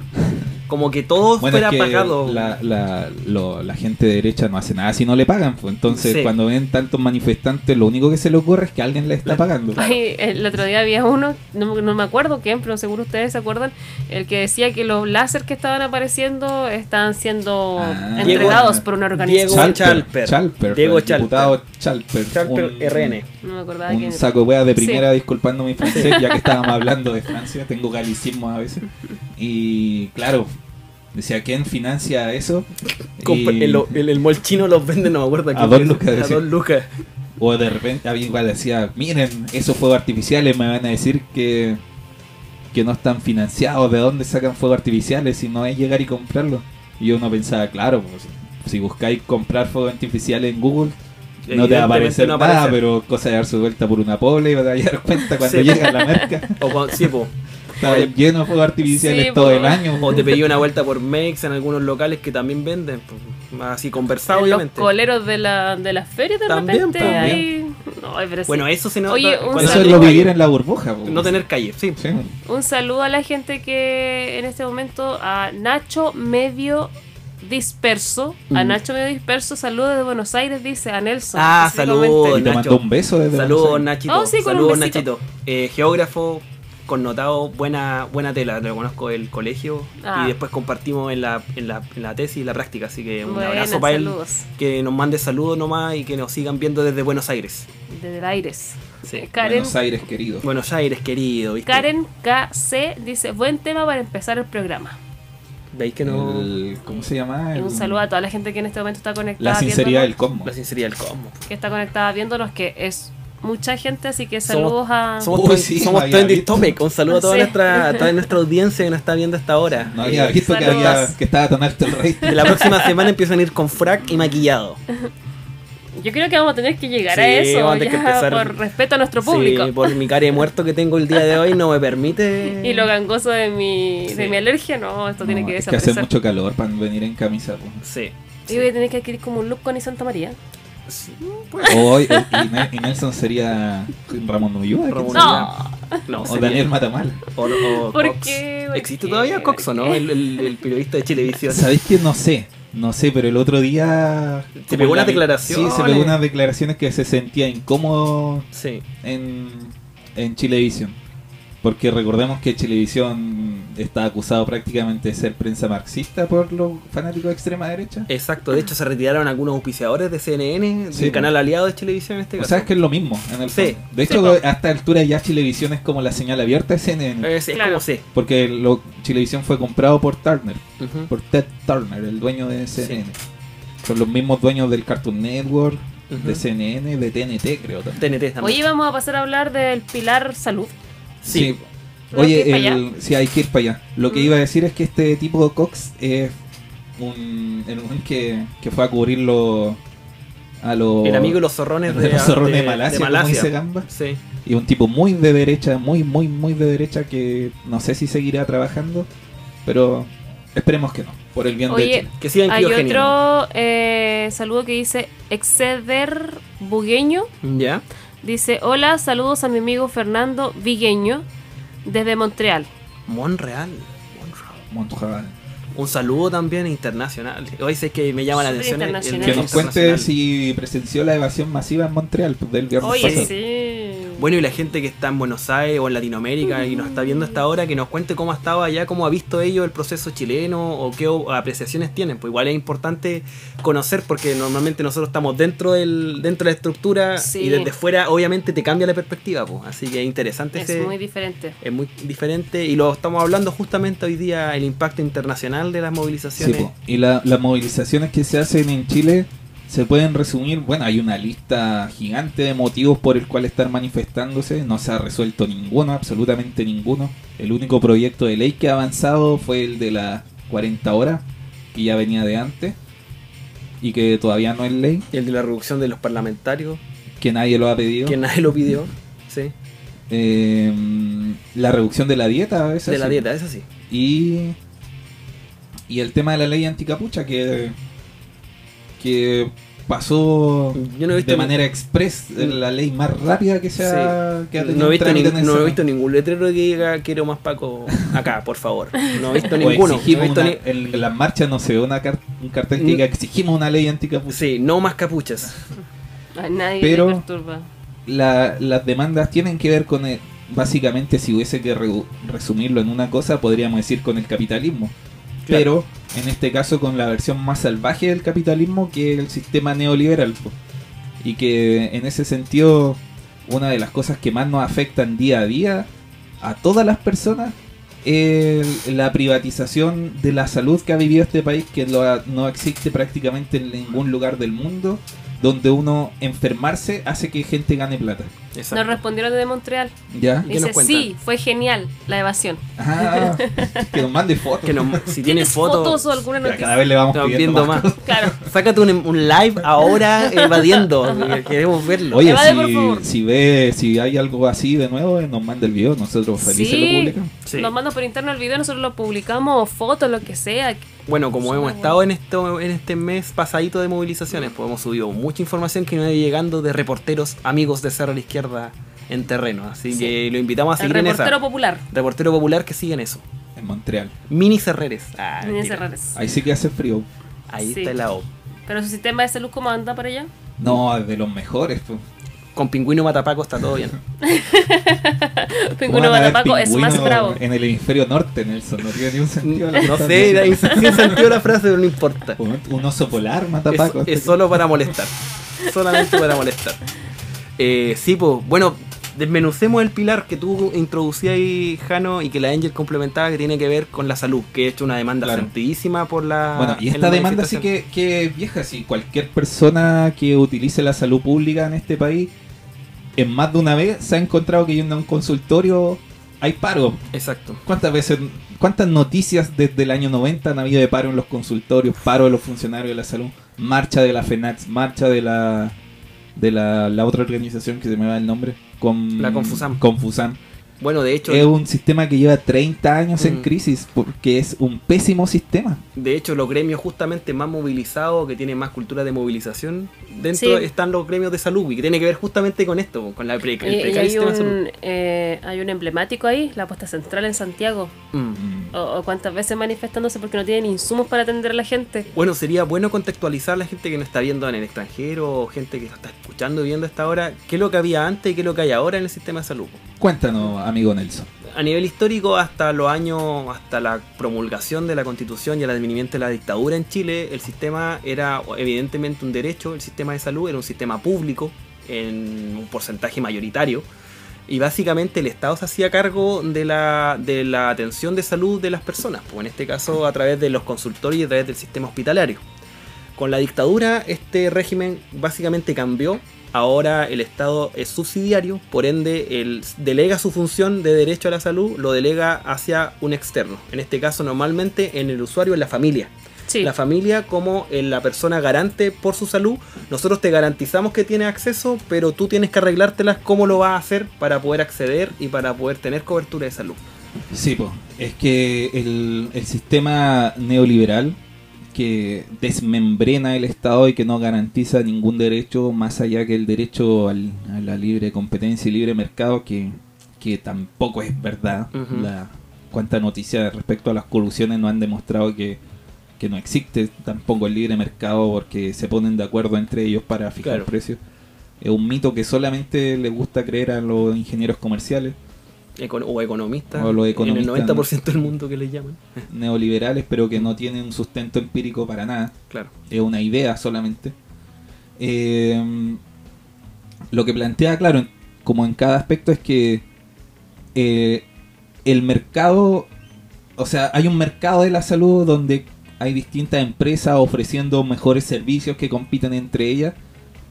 Como que todo Bueno, fuera es que pagado. La, la, lo- la gente de derecha no hace nada si no le pagan. pues. Entonces, Sí. cuando ven tantos manifestantes, lo único que se le ocurre es que alguien le está pagando. Ay, el otro día había uno, no, no me acuerdo quién, pero seguro ustedes se acuerdan, el que decía que los láser que estaban apareciendo estaban siendo Ah. entregados Diego- por una Diego organización. Chalper. Chalper, Diego el diputado Chalper. Chalper un- RN. No me acordaba Un quién. saco de weas de primera, Sí. disculpando mi francés, ya que estábamos hablando de Francia, tengo galicismos a veces. Y claro, decía, ¿quién financia eso? Y- el, el, el mall chino los vende, no me acuerdo. A dos lucas, A dos lucas. O de repente alguien igual decía, miren, esos fuegos artificiales me van a decir que, que no están financiados, ¿de dónde sacan fuegos artificiales si no es llegar y comprarlos? Y uno pensaba, claro, pues, si buscáis comprar fuegos artificiales en Google, no te va a aparecer no nada, aparece. pero cosa de darse vuelta por una pobre y vas a dar cuenta cuando Sí. llega a la merca. O cuando, sí, po. Está lleno de fuegos artificiales Sí, todo po. el año. O te pedí una vuelta por Mex en algunos locales que también venden. po. Así conversado, En los obviamente. coleros de la, de las ferias de También, repente también. ahí- No, ay, pero sí. Bueno, eso se nota. Oye, cuando- Eso es lo vivir en la burbuja. po. No tener calle, sí. Sí. Un saludo a la gente que en este momento, a Nacho Medio Disperso, a Mm. Nacho Medio Disperso, saludos desde Buenos Aires, dice a Nelson. Ah, saludos, te Nacho. mandó un beso desde Saludos. Nachito. Oh, sí, Saludos. Nachito. Eh, geógrafo connotado, buena buena tela. Lo conozco del colegio. Ah. Y después compartimos en la, en, la, en la tesis y la práctica. Así que un abrazo para él. Que nos mande saludos nomás y que nos sigan viendo desde Buenos Aires. Desde el Aires. Sí. Karen, Buenos Aires, querido. Buenos Aires, querido. ¿viste? Karen KC dice, buen tema para empezar el programa. ¿Veis que no? El- ¿Cómo se llama? Un saludo a toda la gente que en este momento está conectada. La sinceridad del cosmos. La sinceridad del cosmos. Que está conectada viéndonos, que es mucha gente, así que saludos a... Somos, Uy, sí, somos Trending visto. Topic. Un saludo a toda, Sí. nuestra, a toda nuestra audiencia que nos está viendo hasta ahora. No había Eh, visto que, había, que estaba tan alto el rey. de la próxima semana empiezan a ir con frac y maquillado. Yo creo que vamos a tener que llegar Sí, a eso vamos a tener que ya, empezar. por respeto a nuestro público. Sí, por mi cara de muerto que tengo el día de hoy no me permite. Y lo gangoso de mi, de Sí. mi alergia, no, esto tiene No, que es que hace desaparecer. mucho calor para venir en camisa. po. Sí. Yo voy a tener que adquirir como un look con Santa María. Hoy, y, Ne- y Nelson sería Ramón Ulloa. o Daniel Matamal. O, o ¿Por Cox. qué? ¿Por ¿Existe todavía Cox o no? El, el- el periodista de Chilevisión. ¿Sabéis que no sé? No sé, pero el otro día. Se pegó unas declaraciones. Sí, se pegó unas declaraciones que se sentía incómodo Sí. en, en Chilevisión. Porque recordemos que Chilevisión está acusado prácticamente de ser prensa marxista por los fanáticos de extrema derecha. Exacto, de hecho se retiraron algunos auspiciadores de CNN, Sí, del po. canal aliado de Chilevisión en este O caso. sea, es que es lo mismo, en el Sí. De sí, hecho, po. a esta altura ya Chilevisión es como la señal abierta de CNN. Es, es Claro. como sí. Porque lo, Chilevisión fue comprado por Turner, por Ted Turner, el dueño de CNN. Son los mismos dueños del Cartoon Network, de. CNN, de TNT, creo también. TNT también. Oye, vamos a pasar a hablar del Pilar Salud. sí. ¿No hay que Oye, el, sí, hay que ir para allá. Lo que Mm. iba a decir es que este tipo de Cox es un, el un que, que fue a cubrirlo a los... El amigo de los zorrones de de, los zorrones de, de- Malasia, de como Malasia. dice Gamba. Sí. Y un tipo muy de derecha, muy, muy, muy de derecha que no sé si seguirá trabajando, pero esperemos que no, por el bien de Oye, Chile. Que sigan hay otro eh, saludo que dice Exceder Bugueño. ¿Ya? Dice, hola, saludos a mi amigo Fernando Vigueño desde Montreal. Monreal. Montreal. Un saludo también internacional. Hoy sé que me llama la atención. el- el internacional. Que nos cuente si presenció la evasión masiva en Montreal pues, del viernes Oye, pasado. sí. Bueno, y la gente que está en Buenos Aires o en Latinoamérica y nos está viendo hasta ahora, que nos cuente cómo ha estado allá, cómo ha visto ellos el proceso chileno o qué apreciaciones tienen. Pues igual es importante conocer porque normalmente nosotros estamos dentro del dentro de la estructura Sí. y desde fuera obviamente te cambia la perspectiva. Pues. Así que es interesante Es ese- muy diferente. es muy diferente y lo estamos hablando justamente hoy día el impacto internacional de las Sí, movilizaciones. po. y la- las movilizaciones que se hacen en Chile se pueden resumir, bueno, hay una lista gigante de motivos por el cual estar manifestándose, no se ha resuelto ninguno, absolutamente ninguno. El único proyecto de ley que ha avanzado fue el de las 40 horas, que ya venía de antes, y que todavía no es ley, el de la reducción de los parlamentarios, que nadie lo ha pedido. que nadie lo pidió. Sí. Eh, la reducción de la dieta, esa De la dieta, eso sí. Y, y el tema de la ley anticapucha que, que pasó Yo no he visto de ni- manera express, la ley más rápida que se ha, que ha tenido No he, visto no he ningún letrero que diga quiero más Paco acá, por favor. No he visto O ninguno. No he exigimos visto una- ni- en las marchas no se ve una car- un cartel que diga exigimos una ley anticapucha. Sí, no más capuchas. A nadie Pero- le perturba. La- las demandas tienen que ver con, el- básicamente, si hubiese que re- resumirlo en una cosa, podríamos decir con el capitalismo. Claro. Pero en este caso con la versión más salvaje del capitalismo que es el sistema neoliberal. Y que en ese sentido, una de las cosas que más nos afectan día a día a todas las personas es la privatización de la salud que ha vivido este país, que lo ha- no existe prácticamente en ningún lugar del mundo, donde uno enfermarse hace que gente gane plata. Nos respondieron desde Montreal. ¿Ya? ¿Qué nos Dice, sí, fue genial la evasión. Ah, que nos mande fotos. Que si tiene ¿Tienes fotos, fotos o alguna noticia? cada vez le vamos estamos pidiendo, viendo más. Claro. Sácate un, un live ahora evadiendo. que Queremos verlo. Oye, Evade, por si, favor. si ve, si hay algo así de nuevo, eh, nos manda el video, nosotros felices Sí. lo publicamos. Sí. Nos mandan por interno el video, nosotros lo publicamos, fotos, lo que sea. Bueno, como hemos estado en esto en este mes pasadito de movilizaciones, pues hemos subido mucha información que nos ha ido llegando de reporteros amigos de Cerro a la Izquierda en terreno. Así Sí. que lo invitamos a El seguir en reportero esa. popular. Reportero popular que sigue en eso. En Montreal. Mini Cerreres. Ah, Niñas mentira. Herreres. Ahí sí que hace frío. Ahí Sí. está la O. Pero su sistema de salud, ¿cómo anda para allá? No, es de los mejores. pues. Con Pingüino Matapaco está todo bien. ¿Cómo Pingüino Matapaco es más bravo. En el hemisferio norte, Nelson. No tiene ni un sentido. la No sé, ahí sin sentido la frase, pero no importa. Un, un oso polar mata Es, Paco. es solo para molestar. Solamente para molestar. Eh, sí, pues, bueno, desmenucemos el pilar que tú introducías ahí, Jano, y que la Angel complementaba, que tiene que ver con la salud, que es una demanda Claro. sentidísima por la. Bueno, y en esta demanda sí que, que es vieja. Si cualquier persona que utilice la salud pública en este país, en más de una vez se ha encontrado que yendo a un consultorio hay paro. Exacto. ¿Cuántas veces, cuántas noticias desde el año 90 han habido de paro en los consultorios, paro de los funcionarios de la salud, marcha de la FENAX, marcha de la de la, la otra organización que se me va el nombre. Con, La Confusam. Confusam. Bueno, de hecho, Es un sistema que lleva 30 años en Mm. crisis porque es un pésimo sistema. de hecho, los gremios justamente más movilizados, que tienen más cultura de movilización, dentro Sí. están los gremios de salud, y que tiene que ver justamente con esto, con la pre- el Y, y precario hay, sistema de salud. un, eh, hay un emblemático ahí, la puesta central en Santiago. Mm. O, o cuántas veces manifestándose porque no tienen insumos para atender a la gente. Bueno, sería bueno contextualizar a la gente que nos está viendo en el extranjero, o gente que nos está escuchando y viendo a esta hora, qué es lo que había antes y qué es lo que hay ahora en el sistema de salud. Cuéntanos, amigo Nelson. A nivel histórico, hasta los años, hasta la promulgación de la constitución y el advenimiento de la dictadura en Chile, el sistema era evidentemente un derecho, el sistema de salud era un sistema público en un porcentaje mayoritario. Y básicamente el Estado se hacía cargo de la, de la atención de salud de las personas, pues en este caso a través de los consultorios y a través del sistema hospitalario. Con la dictadura este régimen básicamente cambió. Ahora el Estado es subsidiario, por ende él delega su función de derecho a la salud, lo delega hacia un externo. En este caso normalmente en el usuario, en la familia. Sí. La familia como en la persona garante por su salud. Nosotros te garantizamos que tienes acceso, pero tú tienes que arreglártelas cómo lo vas a hacer para poder acceder y para poder tener cobertura de salud. Sí, po. es que el, el sistema neoliberal que desmembrena el Estado y que no garantiza ningún derecho más allá que el derecho al- a la libre competencia y libre mercado, que, que tampoco es verdad. Ujú. la, cuánta noticia respecto a las corrupciones no han demostrado que, que no existe tampoco el libre mercado porque se ponen de acuerdo entre ellos para fijar Claro. precios. Es un mito que solamente le gusta creer a los ingenieros comerciales. Econ- o economistas, O los en economistas, el 90% del mundo que les llaman. neoliberales, pero que no tienen un sustento empírico para nada. Claro. Es una idea solamente. Eh, lo que plantea, claro, en- como en cada aspecto, es que eh, el mercado, o sea, hay un mercado de la salud donde hay distintas empresas ofreciendo mejores servicios que compiten entre ellas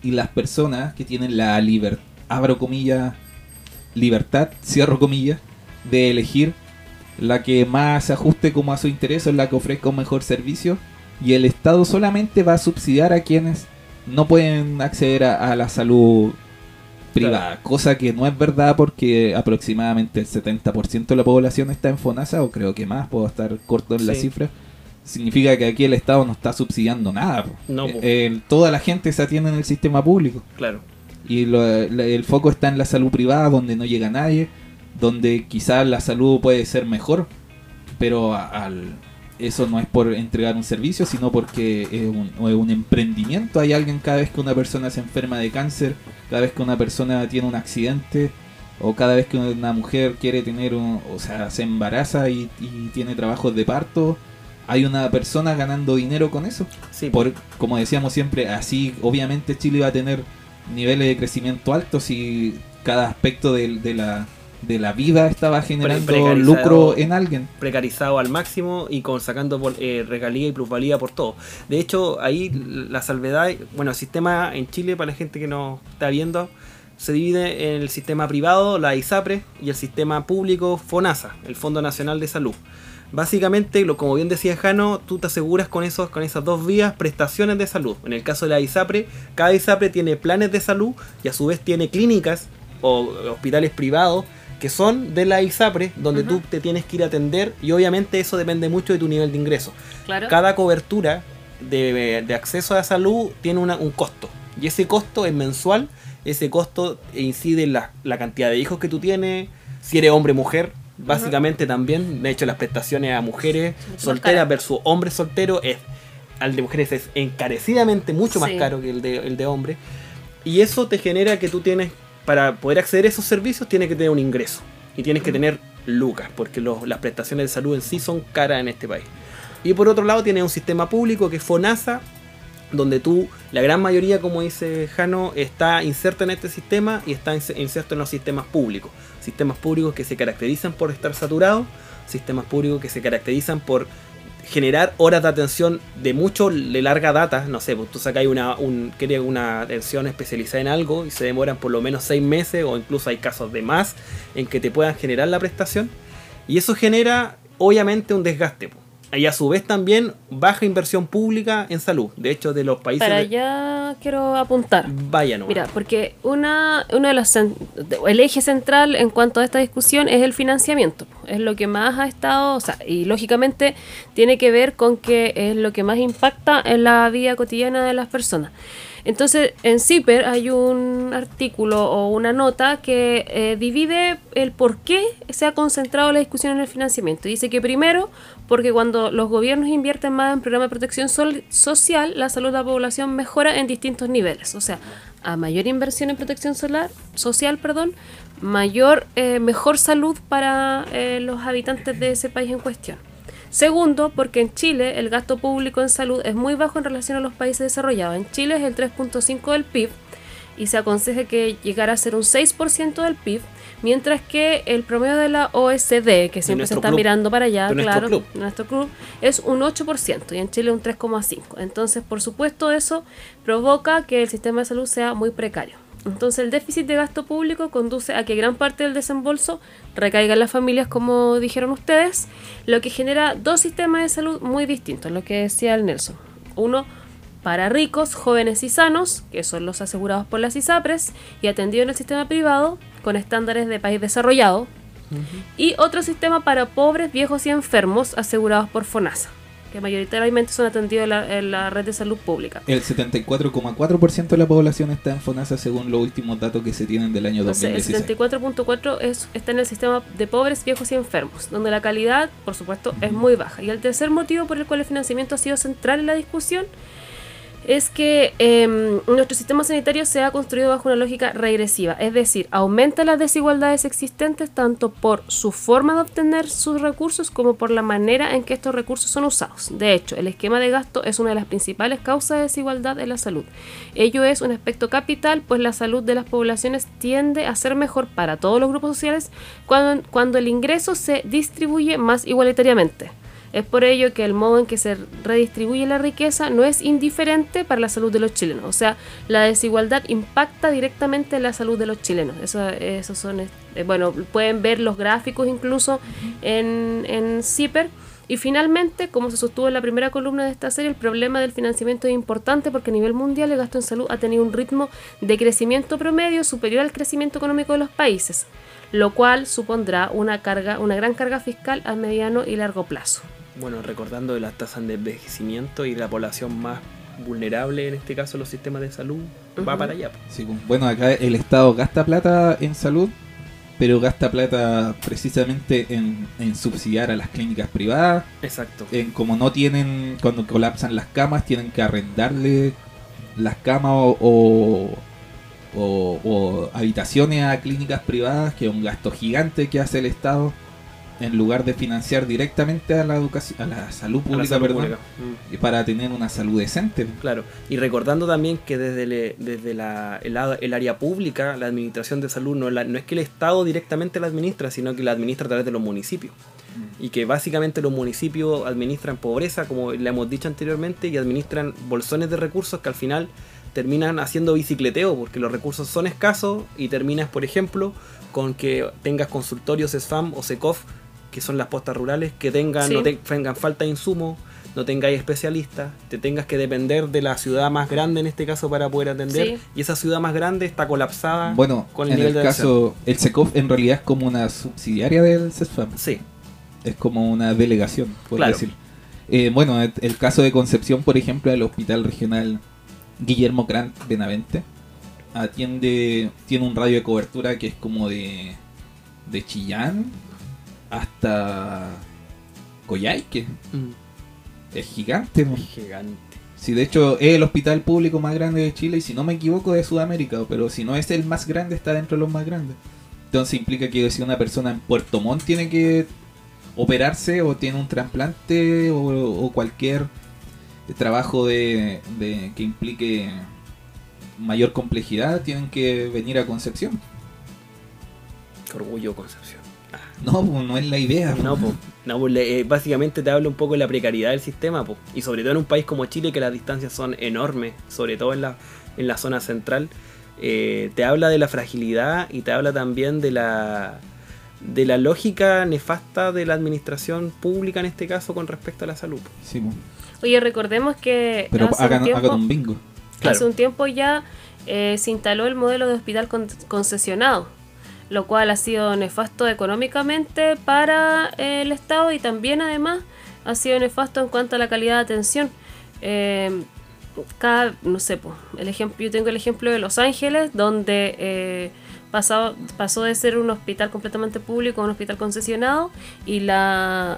y las personas que tienen la libertad, abro comillas, libertad, cierro comillas, de elegir la que más se ajuste como a su interés o la que ofrezca un mejor servicio y el Estado solamente va a subsidiar a quienes no pueden acceder a, a la salud privada, cosa que no es verdad porque aproximadamente el 70% de la población está en FONASA o creo que más, puedo estar corto en la cifra. Significa que aquí el Estado no está subsidiando nada. No. Eh, toda la gente se atiende en el sistema público. Claro. Y lo- el foco está en la salud privada, donde no llega nadie, donde quizás la salud puede ser mejor, pero al, eso no es por entregar un servicio, sino porque es un, es un emprendimiento. Hay alguien cada vez que una persona se enferma de cáncer, cada vez que una persona tiene un accidente, o cada vez que una mujer quiere tener un, o sea, se embaraza y, y tiene trabajos de parto, hay una persona ganando dinero con eso. Sí, Por, como decíamos siempre, así obviamente Chile va a tener niveles de crecimiento altos y cada aspecto de, de la, de la vida estaba generando lucro en alguien. precarizado al máximo y con sacando por, eh, regalía y plusvalía por todo. De hecho, ahí la salvedad, bueno, el sistema en Chile, para la gente que nos está viendo, se divide en el sistema privado, la ISAPRE, y el sistema público, FONASA, el Fondo Nacional de Salud. Básicamente, lo, como bien decía Jano, tú te aseguras con, esos, con esas dos vías prestaciones de salud. En el caso de la ISAPRE, cada ISAPRE tiene planes de salud y a su vez tiene clínicas o hospitales privados que son de la ISAPRE, donde tú te tienes que ir a atender y obviamente eso depende mucho de tu nivel de ingreso. Claro. Cada cobertura de, de acceso a la salud tiene una- un costo y ese costo es mensual, ese costo incide en la, la cantidad de hijos que tú tienes, si eres hombre o mujer, básicamente también, de hecho las prestaciones a mujeres solteras versus hombres solteros es al de mujeres es encarecidamente mucho más Sí. caro que el de, el de hombre. Y eso te genera que tú tienes, para poder acceder a esos servicios, tienes que tener un ingreso. Y tienes que tener lucas, porque los- las prestaciones de salud en sí son caras en este país. Y por otro lado, tienes un sistema público que es FONASA, donde tú, la gran mayoría, como dice Jano, está inserta en este sistema y está inse- inserto en los sistemas públicos. Sistemas públicos que se caracterizan por estar saturados, sistemas públicos que se caracterizan por generar horas de atención de mucho de larga data, no sé, pues tú sacas una, un, una atención especializada en algo y se demoran por lo menos seis meses o incluso hay casos de más en que te puedan generar la prestación y eso genera obviamente un desgaste. po. Y a su vez también baja inversión pública en salud. De hecho, de los países... Para allá quiero apuntar. Vaya nomás. Mira, porque una, uno de los el eje central en cuanto a esta discusión es el financiamiento. Es lo que más ha estado, o sea, y lógicamente tiene que ver con que es lo que más impacta en la vida cotidiana de las personas. Entonces, en CIPER hay un artículo o una nota que eh, divide el por qué se ha concentrado la discusión en el financiamiento. Dice que primero, porque cuando los gobiernos invierten más en programas de protección sol- social, la salud de la población mejora en distintos niveles. O sea, a mayor inversión en protección solar, social, perdón, mayor, eh, mejor salud para eh, los habitantes de ese país en cuestión. Segundo, porque en Chile el gasto público en salud es muy bajo en relación a los países desarrollados. En Chile es el 3.5 del PIB y se aconseja que llegara a ser un 6% del PIB, mientras que el promedio de la OSD, que siempre se está club. mirando para allá, De nuestro claro, nuestro club, es un 8% y en Chile un 3,5%. Entonces, por supuesto, eso provoca que el sistema de salud sea muy precario. Entonces, el déficit de gasto público conduce a que gran parte del desembolso recaiga en las familias, como dijeron ustedes, lo que genera dos sistemas de salud muy distintos, lo que decía el Nelson. Uno para ricos, jóvenes y sanos, que son los asegurados por las ISAPRES y atendidos en el sistema privado con estándares de país desarrollado. Y otro sistema para pobres, viejos y enfermos asegurados por FONASA, que mayoritariamente son atendidos en la, en la red de salud pública. El 74,4% de la población está en FONASA según los últimos datos que se tienen del año Entonces, el 2016. 74.4 es, está en el sistema de pobres, viejos y enfermos, donde la calidad, por supuesto, es muy baja. Y el tercer motivo por el cual el financiamiento ha sido central en la discusión es que em, nuestro sistema sanitario se ha construido bajo una lógica regresiva, es decir, aumenta las desigualdades existentes tanto por su forma de obtener sus recursos como por la manera en que estos recursos son usados. De hecho, el esquema de gasto es una de las principales causas de desigualdad en la salud. Ello es un aspecto capital, pues la salud de las poblaciones tiende a ser mejor para todos los grupos sociales cuando, cuando el ingreso se distribuye más igualitariamente. Es por ello que el modo en que se redistribuye la riqueza no es indiferente para la salud de los chilenos. O sea, la desigualdad impacta directamente en la salud de los chilenos. Eso, son, eh, bueno, pueden ver los gráficos incluso en, en CIPER. Y finalmente, como se sostuvo en la primera columna de esta serie, el problema del financiamiento es importante porque a nivel mundial el gasto en salud ha tenido un ritmo de crecimiento promedio superior al crecimiento económico de los países, lo cual supondrá una carga, una gran carga fiscal a mediano y largo plazo. Bueno, recordando de las tasas de envejecimiento y la población más vulnerable, en este caso los sistemas de salud, va para allá. Sí, pues, bueno, acá el Estado gasta plata en salud, pero gasta plata precisamente en, en subsidiar a las clínicas privadas. Exacto. En, como no tienen, cuando colapsan las camas, tienen que arrendarle las camas o, o, o- o habitaciones a clínicas privadas, que es un gasto gigante que hace el Estado, en lugar de financiar directamente a la educación, a la salud A la pública, salud perdón, pública. Mm. y para tener una salud decente. Claro, y recordando también que desde, le- desde la, el, área pública, la administración de salud, no, la- no es que el Estado directamente la administra, sino que la administra a través de los municipios. Y que básicamente los municipios administran pobreza, como le hemos dicho anteriormente, y administran bolsones de recursos que al final terminan haciendo bicicleteo, porque los recursos son escasos y terminas, por ejemplo, con que tengas consultorios SFAM o SECOF, que son las postas rurales, que tengan, Sí. no te- tengan falta de insumos, no tengáis especialistas, te tengas que depender de la ciudad más grande en este caso para poder atender, Sí. y esa ciudad más grande está colapsada Bueno, con el en nivel el de caso, el SECOF en realidad es como una subsidiaria del CESFAM. Sí. Es como una delegación, por Claro. decir. Eh, bueno, el, el caso de Concepción, por ejemplo, el Hospital Regional Guillermo Grant Benavente atiende, tiene un radio de cobertura que es como de, de Chillán hasta Coyhaique. Es gigante, ¿no? Gigante. Sí, de hecho es el hospital público más grande de Chile y si no me equivoco de Sudamérica, pero si no es el más grande está dentro de los más grandes. Entonces implica que si una persona en Puerto Montt tiene que operarse o tiene un trasplante o, o cualquier trabajo de, de- que implique mayor complejidad, tienen que venir a Concepción. Orgullo Concepción. No, pues, no es la idea. No, po. No, pues, eh, básicamente te habla un poco de la precariedad del sistema, po. y sobre todo en un país como Chile que las distancias son enormes, sobre todo en la, en la zona central, eh, te habla de la fragilidad y te habla también de la de la lógica nefasta de la administración pública en este caso con respecto a la salud. Sí, po. Oye, recordemos que pero hace, hagan, un tiempo, hagan un bingo. hace un tiempo ya eh, se instaló el modelo de hospital con- concesionado, lo cual ha sido nefasto económicamente para eh, el Estado y también además ha sido nefasto en cuanto a la calidad de atención. Eh, cada, no sé, po, el ejemplo, yo tengo el ejemplo de Los Ángeles, donde eh, pasado- pasó de ser un hospital completamente público a un hospital concesionado y la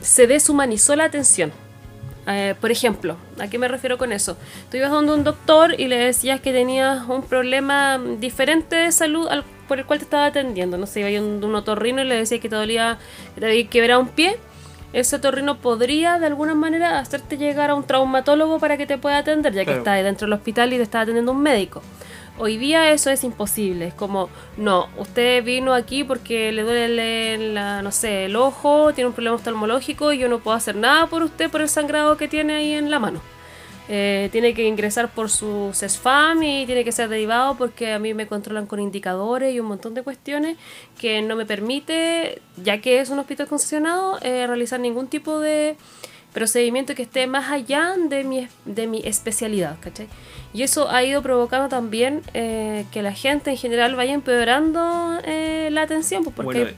se deshumanizó la atención. Eh, por ejemplo, ¿a qué me refiero con eso? Tú ibas donde un doctor y le decías que tenías un problema diferente de salud al- por el cual te estaba atendiendo. No sé, iba a un, un otorrino y le decías que te dolía, que te había quebrado un pie. Ese otorrino podría de alguna manera hacerte llegar a un traumatólogo para que te pueda atender, ya que Claro. está dentro del hospital y te está atendiendo un médico. Hoy día eso es imposible. Es como, no, usted vino aquí porque le duele el, la- no sé, el ojo, tiene un problema oftalmológico y yo no puedo hacer nada por usted por el sangrado que tiene ahí en la mano. Eh, tiene que ingresar por su CESFAM y tiene que ser derivado porque a mí me controlan con indicadores y un montón de cuestiones que no me permite, ya que es un hospital concesionado, eh, realizar ningún tipo de procedimiento que esté más allá de mi, de mi especialidad, ¿cachai? Y eso ha ido provocando también eh, que la gente en general vaya empeorando eh, la atención, pues porque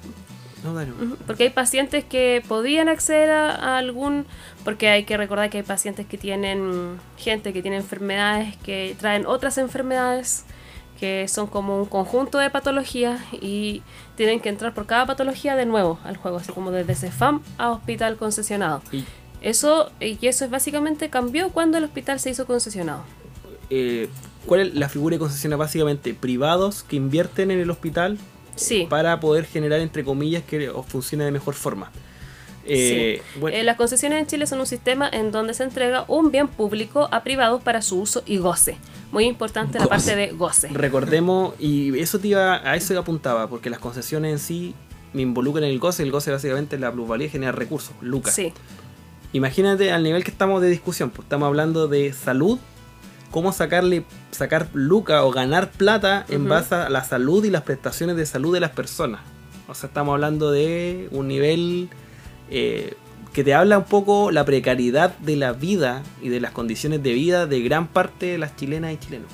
Bueno, no, Porque hay pacientes que podían acceder a, a algún, porque hay que recordar que hay pacientes que tienen, gente que tiene enfermedades que traen otras enfermedades, que son como un conjunto de patologías y tienen que entrar por cada patología de nuevo al juego, así como desde CEFAM a hospital concesionado. Y- Eso, y eso es básicamente cambió cuando el hospital se hizo concesionado. Eh, ¿Cuál es la figura de concesión? Básicamente privados que invierten en el hospital Sí. para poder generar, entre comillas, que funcione de mejor forma. Eh, Sí. bueno, Eh, las concesiones en Chile son un sistema en donde se entrega un bien público a privados para su uso y goce. Muy importante la parte de goce. Recordemos, y eso te iba, a eso apuntaba, porque las concesiones en sí me involucran en el goce. El goce básicamente es la plusvalía y generar recursos, lucas. Sí. Imagínate al nivel que estamos de discusión, pues estamos hablando de salud, cómo sacarle, sacar lucas o ganar plata en base a la salud y las prestaciones de salud de las personas. O sea, estamos hablando de un nivel eh, que te habla un poco la precariedad de la vida y de las condiciones de vida de gran parte de las chilenas y chilenos.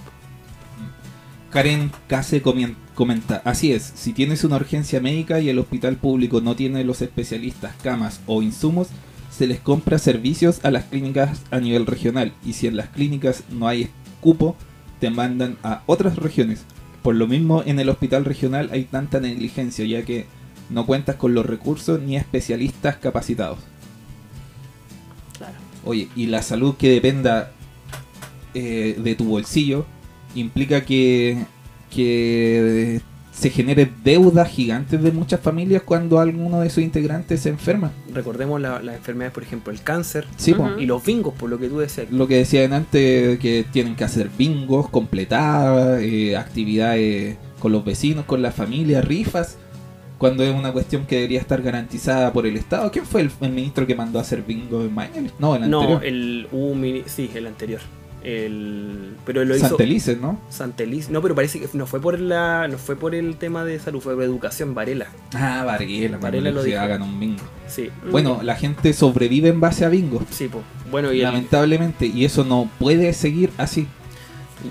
Karen Case comien- comenta, así es, si tienes una urgencia médica y el hospital público no tiene los especialistas, camas o insumos, se les compra servicios a las clínicas a nivel regional y si en las clínicas no hay cupo, te mandan a otras regiones. Por lo mismo en el hospital regional hay tanta negligencia ya que no cuentas con los recursos ni especialistas capacitados. Claro. Oye, y la salud que dependa eh, de tu bolsillo implica que, que se genere deudas gigantes de muchas familias cuando alguno de sus integrantes se enferma. Recordemos la- las enfermedades, por ejemplo, el cáncer Sí, y los bingos, por lo que tú decías. Lo que decían antes, que tienen que hacer bingos, completadas, eh, actividades con los vecinos, con la familia, rifas, cuando es una cuestión que debería estar garantizada por el Estado. ¿Quién fue el, el ministro que mandó a hacer bingo en Miami? No, el No, anterior. el mini- sí, el anterior. El, pero lo hizo Santelices, ¿no? Santelices. No, pero parece que no fue por la no fue por el tema de salud, fue por educación Varela. Ah, Varela, Varela lo que dijo. hagan un bingo. Sí. Bueno, la gente sobrevive en base a bingo. Sí, pues. Bueno, y el, Lamentablemente, y eso no puede seguir así.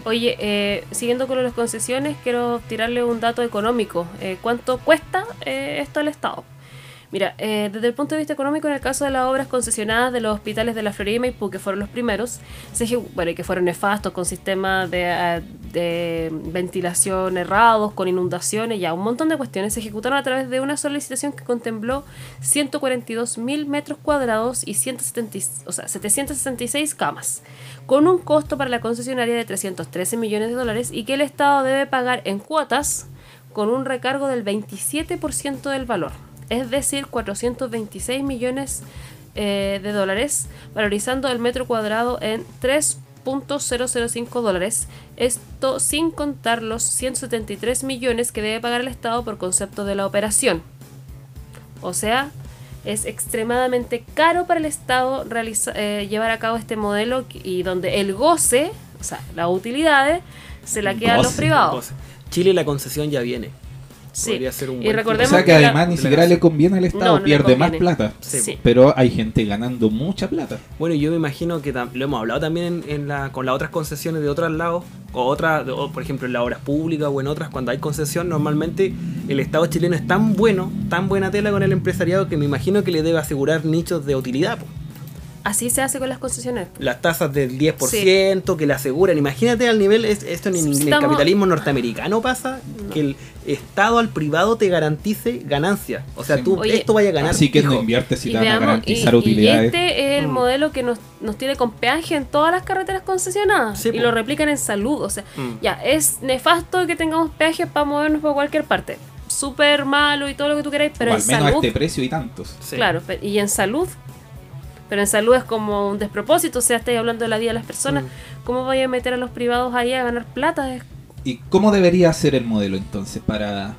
Oye, eh, siguiendo con las concesiones, quiero tirarle un dato económico. Eh, ¿Cuánto cuesta eh, esto al Estado? Mira, eh, desde el punto de vista económico, en el caso de las obras concesionadas de los hospitales de la Florida y Maipú, que fueron los primeros, se bueno, y que fueron nefastos, con sistemas de, eh, de ventilación errados, con inundaciones, ya un montón de cuestiones, se ejecutaron a través de una sola licitación que contempló 142 mil metros cuadrados y 170, y- o sea, 766 camas, con un costo para la concesionaria de 313 millones de dólares y que el Estado debe pagar en cuotas con un recargo del 27% del valor, es decir, 426 millones eh, de dólares, valorizando el metro cuadrado en 3.005 dólares, esto sin contar los 173 millones que debe pagar el Estado por concepto de la operación. O sea, es extremadamente caro para el Estado eh, llevar a cabo este modelo y donde el goce, o sea, las utilidades, se la quedan los privados. goce. Chile la concesión ya viene. Sí. Podría ser un Y recordemos O sea que que la- además ni siquiera le conviene al Estado, No, no le pierde más plata. Sí. Pero hay gente ganando mucha plata. Bueno, yo me imagino que lo hemos hablado también en, en la, con las otras concesiones de otros lados, o otras, o, por ejemplo en las obras públicas o en otras, cuando hay concesión, normalmente el Estado chileno es tan bueno, tan buena tela con el empresariado que me imagino que le debe asegurar nichos de utilidad. po. Así se hace con las concesiones. Las tasas del 10% que le aseguran. Imagínate al nivel, es- esto en, en el capitalismo norteamericano pasa, que el Estado al privado te garantice ganancias. O sea, Sí. tú Oye, esto vaya a ganar. Así que no inviertes si Y, te van a veamos, y, garantizar y utilidades. este es el Mm. modelo que nos, nos tiene con peaje en todas las carreteras concesionadas Sí, y po. lo replican en salud. O sea, Mm. ya, es nefasto que tengamos peajes para movernos por cualquier parte. Súper malo y todo lo que tú queráis, pero o en al menos a salud. este precio y tantos. Sí. Claro, y en salud. Pero en salud es como un despropósito, o sea, estáis hablando de la vida de las personas. Mm. ¿Cómo voy a meter a los privados ahí a ganar plata? Es ¿Y cómo debería ser el modelo entonces para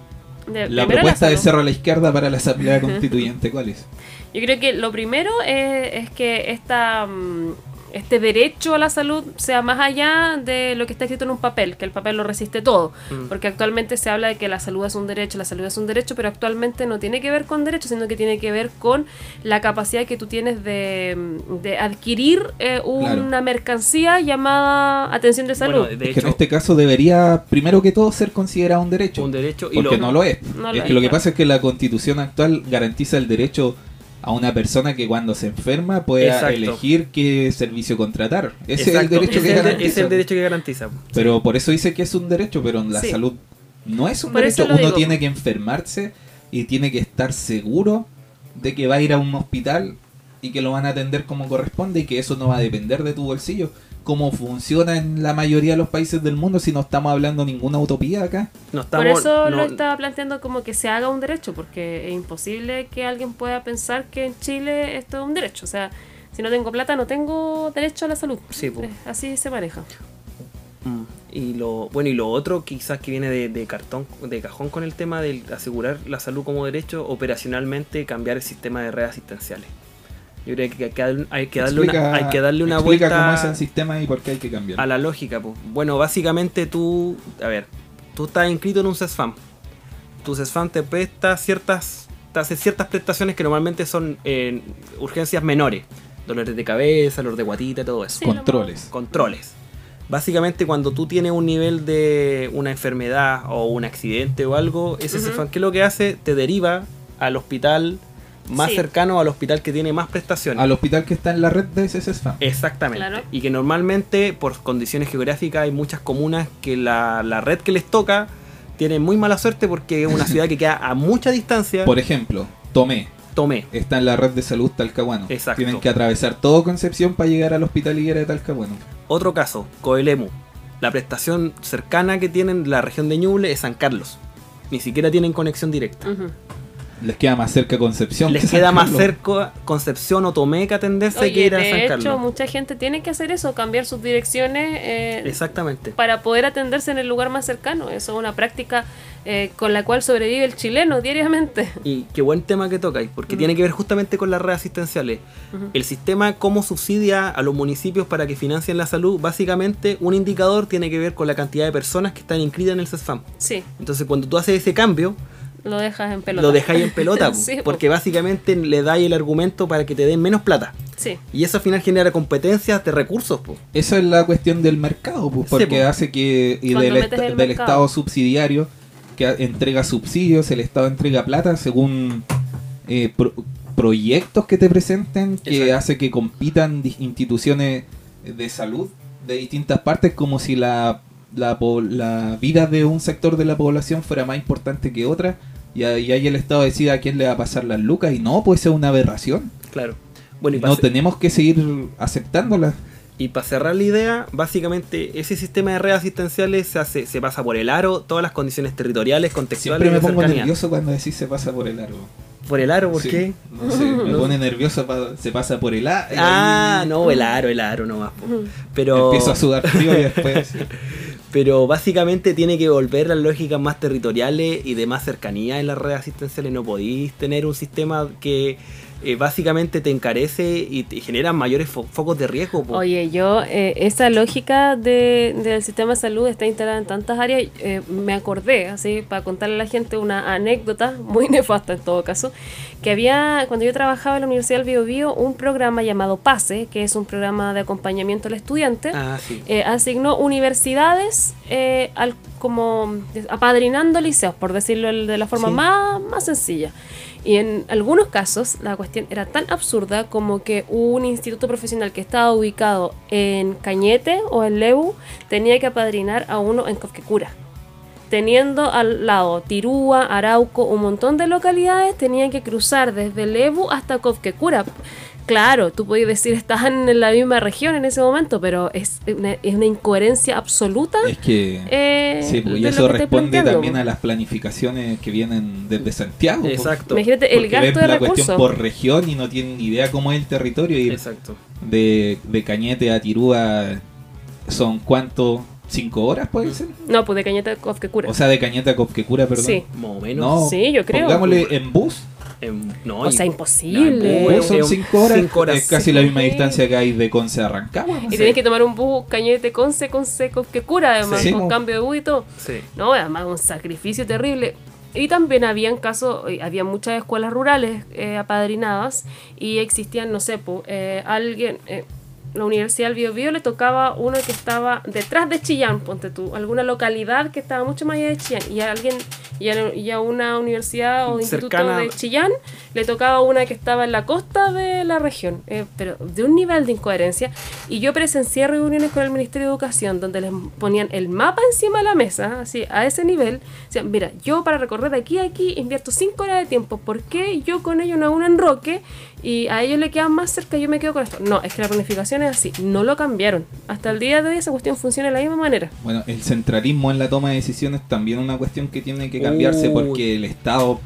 de- la propuesta de. Cerro a la Izquierda para la Asamblea Constituyente? ¿Cuál es? Yo creo que lo primero es, es que esta, mm, este derecho a la salud sea más allá de lo que está escrito en un papel, que el papel lo resiste todo. Mm. Porque actualmente se habla de que la salud es un derecho, la salud es un derecho, pero actualmente no tiene que ver con derecho, sino que tiene que ver con la capacidad que tú tienes de, de adquirir eh, una Claro. mercancía llamada atención de salud. Bueno, de Es que en este caso debería, primero que todo, ser considerado un derecho. un derecho y Porque lo- no lo es. No es lo que es, lo que pasa es que la constitución actual garantiza el derecho a una persona que cuando se enferma pueda Exacto. elegir qué servicio contratar. Ese Exacto, es el derecho que es el de- garantiza. es el derecho que garantiza. Pero por eso dice que es un derecho, pero en la Sí. salud no es un Por derecho. Uno digo. tiene que enfermarse y tiene que estar seguro de que va a ir a un hospital y que lo van a atender como corresponde y que eso no va a depender de tu bolsillo. Como funciona en la mayoría de los países del mundo si no estamos hablando ninguna utopía acá. No Por eso no- lo estaba planteando como que se haga un derecho, porque es imposible que alguien pueda pensar que en Chile esto es un derecho. O sea, si no tengo plata, no tengo derecho a la salud. Sí, Así se maneja. Mm. Y lo bueno y lo otro quizás que viene de, de cartón de cajón con el tema de asegurar la salud como derecho operacionalmente cambiar el sistema de redes asistenciales. Yo creo que hay que darle, hay que darle Explica- una hay que darle una explica vuelta cómo es el sistema y por qué hay que cambiar. a la lógica. pues. Bueno, básicamente tú, a ver, tú estás inscrito en un CESFAM. Tu CESFAM te presta ciertas, te hace ciertas prestaciones que normalmente son eh, urgencias menores. Dolores de cabeza, dolor de guatita, todo eso. Sí, Controles. Controles. Básicamente cuando tú tienes un nivel de una enfermedad o un accidente o algo, ese Ujú. CESFAM, ¿qué es lo que hace? Te deriva al hospital más Sí. cercano al hospital que tiene más prestaciones. Al hospital que está en la red de SSFAM. Exactamente. Claro. Y que normalmente, por condiciones geográficas, hay muchas comunas que la, la red que les toca tiene muy mala suerte porque es una ciudad que queda a mucha distancia. Por ejemplo, Tomé Tomé. está en la red de salud Talcahuano. Exacto. Tienen que atravesar todo Concepción para llegar al hospital Higuera de Talcahuano. Otro caso, Coelemu. La prestación cercana que tienen la región de Ñuble es San Carlos. Ni siquiera tienen conexión directa. Ujú. Les queda más cerca Concepción. Les que queda más Carlos. cerca Concepción o Tomé que atenderse que ir a San de hecho, Carlos. mucha gente tiene que hacer eso, cambiar sus direcciones eh, Exactamente. para poder atenderse en el lugar más cercano. Eso es una práctica eh, con la cual sobrevive el chileno diariamente. Y qué buen tema que tocáis, porque tiene que ver justamente con las redes asistenciales. El sistema, cómo subsidia a los municipios para que financien la salud, básicamente un indicador tiene que ver con la cantidad de personas que están inscritas en el CESFAM. Sí, Entonces, cuando tú haces ese cambio, lo dejas en pelota. lo dejáis en pelota, Sí, po. porque básicamente le dais el argumento para que te den menos plata. Sí. Y eso al final genera competencias de recursos. po. Eso es la cuestión del mercado, pues, Sí, porque hace que y del, el del mercado. Estado subsidiario que entrega subsidios, el Estado entrega plata según eh, pro- proyectos que te presenten que Exacto. hace que compitan instituciones de salud de distintas partes como si la, la, la vida de un sector de la población fuera más importante que otra y ahí ahí el Estado decide a quién le va a pasar las lucas y no, pues es una aberración. Claro. Bueno, y no tenemos que seguir aceptándola. Y para cerrar la idea, básicamente ese sistema de redes asistenciales se hace, se pasa por el aro, todas las condiciones territoriales, contextuales Siempre me pongo cercanía. nervioso cuando decís se pasa por el aro. ¿Por el aro? ¿Por Sí, qué? No sé, me pone nervioso, pa- se pasa por el aro. Ah, no, el aro, el aro nomás. Pero, Empiezo a sudar frío y después. pero básicamente tiene que volver las lógicas más territoriales y de más cercanía en las redes asistenciales. No podéis tener un sistema que eh, básicamente te encarece y te genera mayores fo- focos de riesgo. po. Oye, yo, eh, esa lógica de, del sistema de salud está instalada en tantas áreas. eh, me acordé, así, para contarle a la gente una anécdota muy nefasta en todo caso, que había, cuando yo trabajaba en la Universidad del Bio, Bio un programa llamado PASE, que es un programa de acompañamiento al estudiante. Ah, sí. eh, asignó universidades eh, al, como apadrinando liceos, por decirlo de la forma Sí. más, más sencilla. Y en algunos casos la cuestión era tan absurda como que un instituto profesional que estaba ubicado en Cañete o en Lebu tenía que apadrinar a uno en Cofquecura. Teniendo al lado Tirúa, Arauco, un montón de localidades, tenían que cruzar desde Lebu hasta Cofquecura. Claro, tú podías decir estaban en la misma región en ese momento, pero es una, es una incoherencia absoluta. Es que Eh, sí, pues, y eso responde también a las planificaciones que vienen desde Santiago. pues. Exacto. Imagínate el Porque gasto ven de la cuestión recursos. por región y no tienen ni idea cómo es el territorio. Y Exacto. de, de Cañete a Tirúa son cuánto, cinco horas puede ser. No, pues de Cañete a Cofquecura. O sea, de Cañete a Copquecura, perdón. Sí. Más o menos. No, Sí, yo creo. Pongámosle en bus. Em, no, o sea, imposible. No, Bus en son cinco horas. cinco horas, Es casi sí. la misma distancia que hay de Conce a Rancagua. no Y tenés que tomar un bus cañete con C, con C, con que cura además, Sí. con cambio de bus y todo. Sí. No, además un sacrificio terrible. Y también habían casos, eh, había muchas escuelas rurales eh, apadrinadas y existían, no sé, po, eh, alguien, eh, la Universidad del Biobío le tocaba uno que estaba detrás de Chillán, ponte tú, alguna localidad que estaba mucho más allá de Chillán y a alguien y a, y a una universidad o instituto de Chillán le tocaba una que estaba en la costa de la región, eh, pero de un nivel de incoherencia. Y yo presencié reuniones con el Ministerio de Educación donde les ponían el mapa encima de la mesa, así, a ese nivel. Decían, mira, yo para recorrer de aquí a aquí invierto 5 horas de tiempo, ¿por qué yo con ellos no hago un enroque y a ellos le quedan más cerca y yo me quedo con esto? No, es que la planificación es así, no lo cambiaron. Hasta el día de hoy esa cuestión funciona de la misma manera. Bueno, el centralismo en la toma de decisiones también es una cuestión que tiene que cambiarse Uy. porque el Estado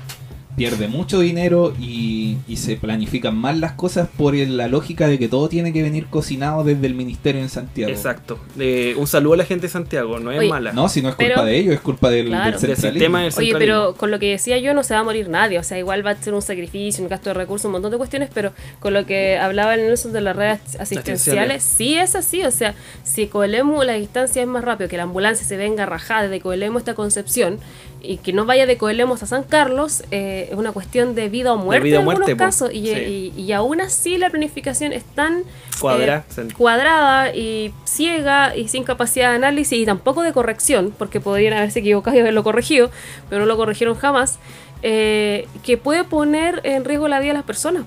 pierde mucho dinero y, y se planifican mal las cosas por el- la lógica de que todo tiene que venir cocinado desde el ministerio en Santiago. Exacto. Eh, un saludo a la gente de Santiago, no es Oye, mala. No, si no es culpa Pero- de ellos, es culpa del, Claro. del Del sistema del Oye, centralismo. pero con lo que decía yo no se va a morir nadie, o sea, igual va a ser un sacrificio, un gasto de recursos, un montón de cuestiones, pero con lo que hablaba el Nelson de las redes asistenciales, Asistenciales. sí es así, o sea, si Coelemu la distancia es más rápido, que la ambulancia se venga rajada desde Coelemu hasta Concepción y que no vaya de Coelemu hasta San Carlos, eh, es una cuestión de vida o muerte vida en algunos muerte, casos, y, Sí. y- y aún así la planificación es tan Cuadra- eh, cuadrada y ciega y sin capacidad de análisis y tampoco de corrección, porque podrían haberse equivocado y haberlo corregido, pero no lo corrigieron jamás, eh, que puede poner en riesgo la vida de las personas.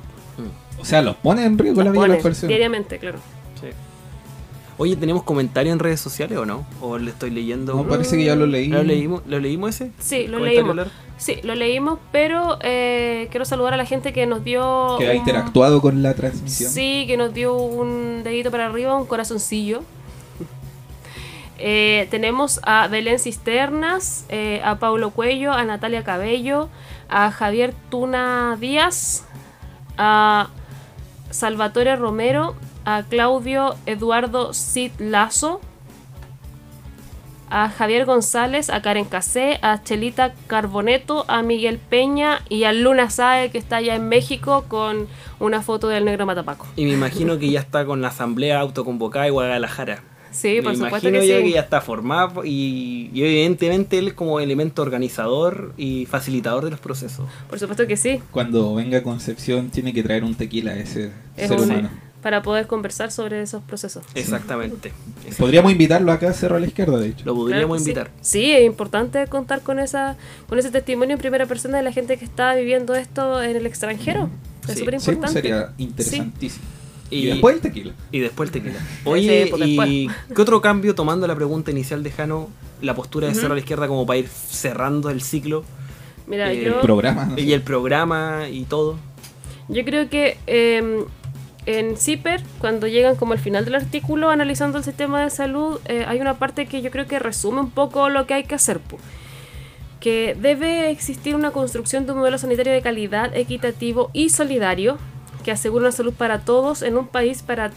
O sea, los pone en riesgo la vida de las personas. diariamente, claro. Oye, ¿tenemos comentarios en redes sociales o no? ¿O le estoy leyendo? No, parece que ya lo leí. ¿Lo leímos, ¿lo leímos ese? Sí, lo ¿Comentario leímos. largo? Sí, lo leímos, pero eh, quiero saludar a la gente que nos dio... Que ha interactuado con la transmisión. Sí, que nos dio un dedito para arriba, un corazoncillo. Eh, tenemos a Belén Cisternas, eh, a Paulo Cuello, a Natalia Cabello, a Javier Tuna Díaz, a Salvatore Romero, a Claudio Eduardo Cid Lazo, a Javier González, a Karen Casé, a Chelita Carboneto, a Miguel Peña y a Luna Sae que está allá en México con una foto del negro Matapaco. Y me imagino que ya está con la asamblea autoconvocada de Guadalajara. Sí, por me supuesto imagino que yo sí. que ya está formado y, y evidentemente él como elemento organizador y facilitador de los procesos. Por supuesto que sí. Cuando venga Concepción tiene que traer un tequila a ese Es ser un- humano. Para poder conversar sobre esos procesos. Exactamente. Podríamos invitarlo acá a Cerro a la Izquierda, de hecho. Lo podríamos sí. invitar. Sí, es importante contar con esa con ese testimonio en primera persona de la gente que está viviendo esto en el extranjero. Es Sí. súper Sí, importante. sería interesantísimo. Y, Y- después el tequila. Y después el tequila. Sí, Oye, ¿y qué otro cambio, tomando la pregunta inicial de Jano, la postura de Ujú. Cerro a la Izquierda como para ir cerrando el ciclo? Mira, Eh, yo, El programa. no sé. Y el programa y todo. yo creo que eh, en CIPER, cuando llegan como al final del artículo analizando el sistema de salud, eh, hay una parte que yo creo que resume un poco lo que hay que hacer. po. Que debe existir una construcción de un modelo sanitario de calidad, equitativo y solidario que asegure una salud para todos en un país para,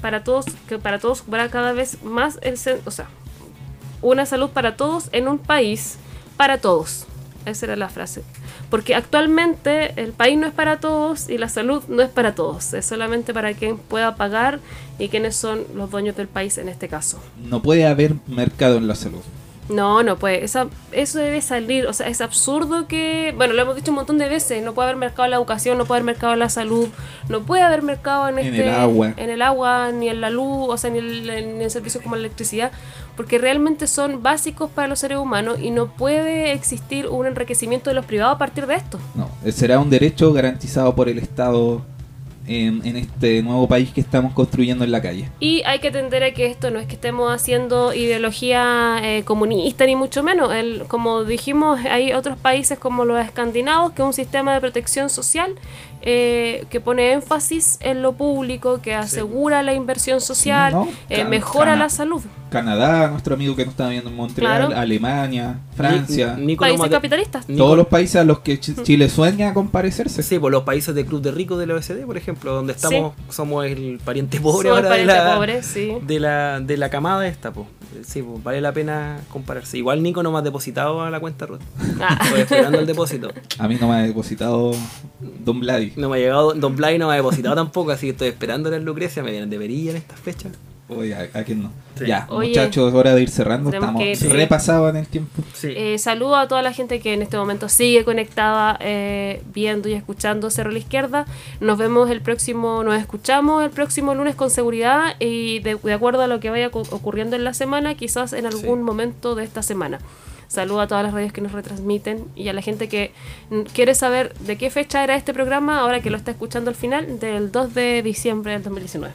para todos, que para todos cubra cada vez más el cen- o sea, una salud para todos en un país para todos. Esa era la frase. Porque actualmente el país no es para todos y la salud no es para todos. Es solamente para quien pueda pagar y quienes son los dueños del país en este caso. No puede haber mercado en la salud. No, no puede. Esa, eso debe salir. O sea, es absurdo que. Bueno, lo hemos dicho un montón de veces. No puede haber mercado en la educación, no puede haber mercado en la salud, no puede haber mercado en, En este, el agua. En el agua, ni en la luz, o sea, ni en, en servicios como la electricidad. Porque realmente son básicos para los seres humanos y no puede existir un enriquecimiento de los privados a partir de esto. No, será un derecho garantizado por el Estado en, en este nuevo país que estamos construyendo en la calle. Y hay que atender a que esto no es que estemos haciendo ideología eh, comunista ni mucho menos. El, como dijimos, hay otros países como los escandinavos que es un sistema de protección social eh, que pone énfasis en lo público, que asegura la inversión social, ¿no? eh, mejora la salud. Canadá, nuestro amigo que nos está viendo en Montreal, Claro. Alemania, Francia, Ni- Nico Países Mate- capitalistas. Nico- todos los países a los que Ch- Chile sueña con parecerse. Sí, por los países de Club de Ricos del OECD, por ejemplo, donde estamos, somos el pariente pobre Somos de la, pobre, sí. de la, de la camada esta, pues. Sí, pues, vale la pena compararse. Igual Nico no me ha depositado a la cuenta Ruth. Ah. Estoy esperando el depósito. A mí no me ha depositado Don Vladi. No me ha llegado, Don Blay no me ha depositado tampoco, así que estoy esperando la Lucrecia, me vienen debería en estas fechas. Oye, ¿a, a quién no? Sí. Ya, Oye, muchachos, hora de ir cerrando. Estamos que ir, sí. repasados en el tiempo. Sí. Eh, saludo a toda la gente que en este momento sigue conectada, eh, viendo y escuchando Cerro a la Izquierda. Nos vemos el próximo, nos escuchamos el próximo lunes con seguridad y de, de acuerdo a lo que vaya ocurriendo en la semana, quizás en algún momento de esta semana. Saludo a todas las radios que nos retransmiten y a la gente que quiere saber de qué fecha era este programa, ahora que lo está escuchando al final, del 2 de diciembre del 2019.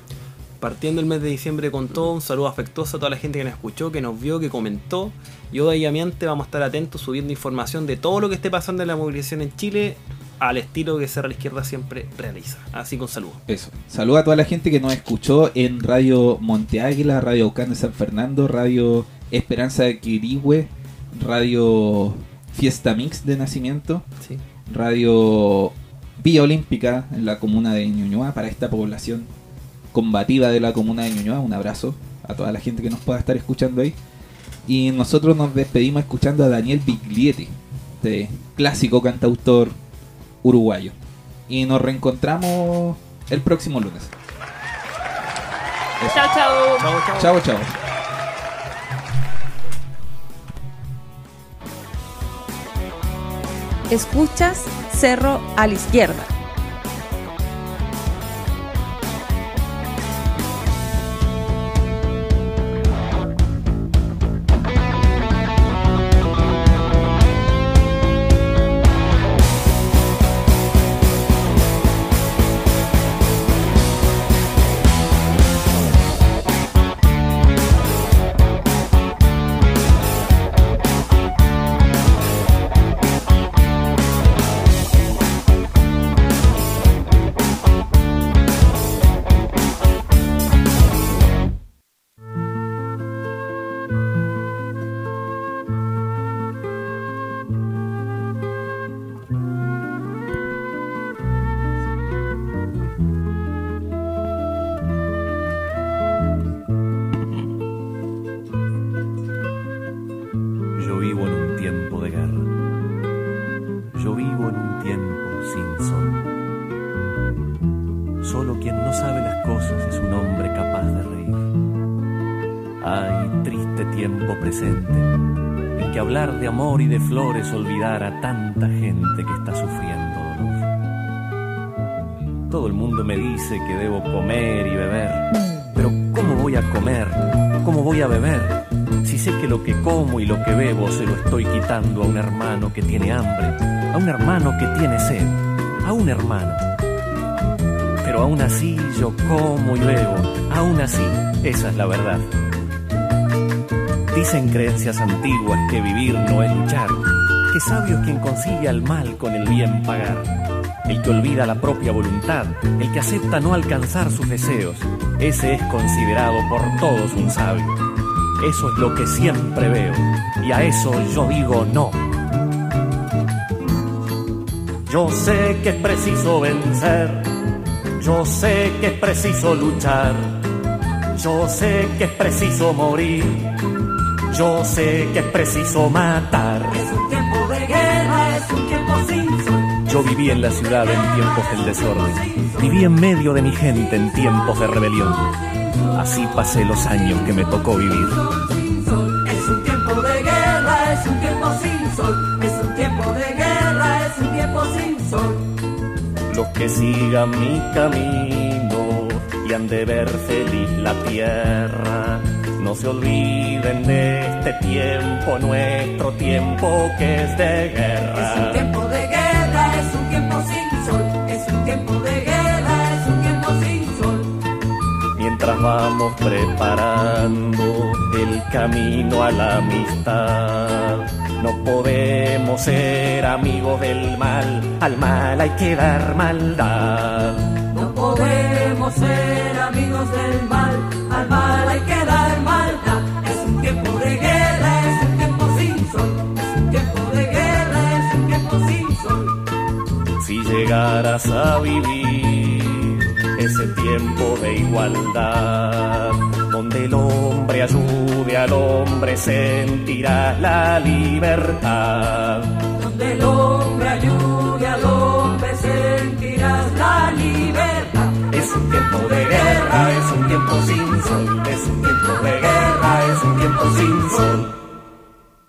Partiendo el mes de diciembre con todo, un saludo afectuoso a toda la gente que nos escuchó, que nos vio, que comentó. Yo y Amiante vamos a estar atentos subiendo información de todo lo que esté pasando en la movilización en Chile al estilo que Cerra la Izquierda siempre realiza. Así con saludo. Eso. Saluda a toda la gente que nos escuchó en Radio Monte Águila, Radio Aucán de San Fernando, Radio Esperanza de Quirihue, Radio Fiesta Mix de Nacimiento, Sí. Radio Vía Olímpica en la comuna de Ñuñoa para esta población combativa de la comuna de Ñuñoa. Un abrazo a toda la gente que nos pueda estar escuchando ahí. Y nosotros nos despedimos escuchando a Daniel Biglietti, este clásico cantautor uruguayo. Y nos reencontramos el próximo lunes. Eso. Chao, chao. Chao, chao. Escuchas Cerro a la Izquierda. Y de flores olvidar a tanta gente que está sufriendo dolor. Todo el mundo me dice que debo comer y beber, pero ¿cómo voy a comer? ¿Cómo voy a beber? Si sé que lo que como y lo que bebo se lo estoy quitando a un hermano que tiene hambre, a un hermano que tiene sed, a un hermano. Pero aún así yo como y bebo, aún así, esa es la verdad. Dicen creencias antiguas que vivir no es luchar, que sabio es quien consigue al mal con el bien pagar, el que olvida la propia voluntad, el que acepta no alcanzar sus deseos, ese es considerado por todos un sabio. Eso es lo que siempre veo, y a eso yo digo no. Yo sé que es preciso vencer, yo sé que es preciso luchar, yo sé que es preciso morir, Yo sé que es preciso matar. Es un tiempo de guerra, es un tiempo sin sol. Yo viví en la ciudad en tiempos del desorden. Viví en medio de mi gente en tiempos de rebelión. Así pasé los años que me tocó vivir. Es un tiempo de guerra, es un tiempo sin sol. Es un tiempo de guerra, es un tiempo sin sol. Los que sigan mi camino y han de ver feliz la tierra. No se olviden de este tiempo, nuestro tiempo que es de guerra. Es un tiempo de guerra, es un tiempo sin sol. Es un tiempo de guerra, es un tiempo sin sol. Mientras vamos preparando el camino a la amistad. No podemos ser amigos del mal, al mal hay que dar maldad. No podemos ser amigos del mal, al mal llegaras a vivir ese tiempo de igualdad, donde el hombre ayude al hombre, sentirás la libertad. Donde el hombre ayude al hombre, sentirás la libertad. Es un tiempo de guerra, es un tiempo sin sol, es un tiempo de guerra, es un tiempo sin sol.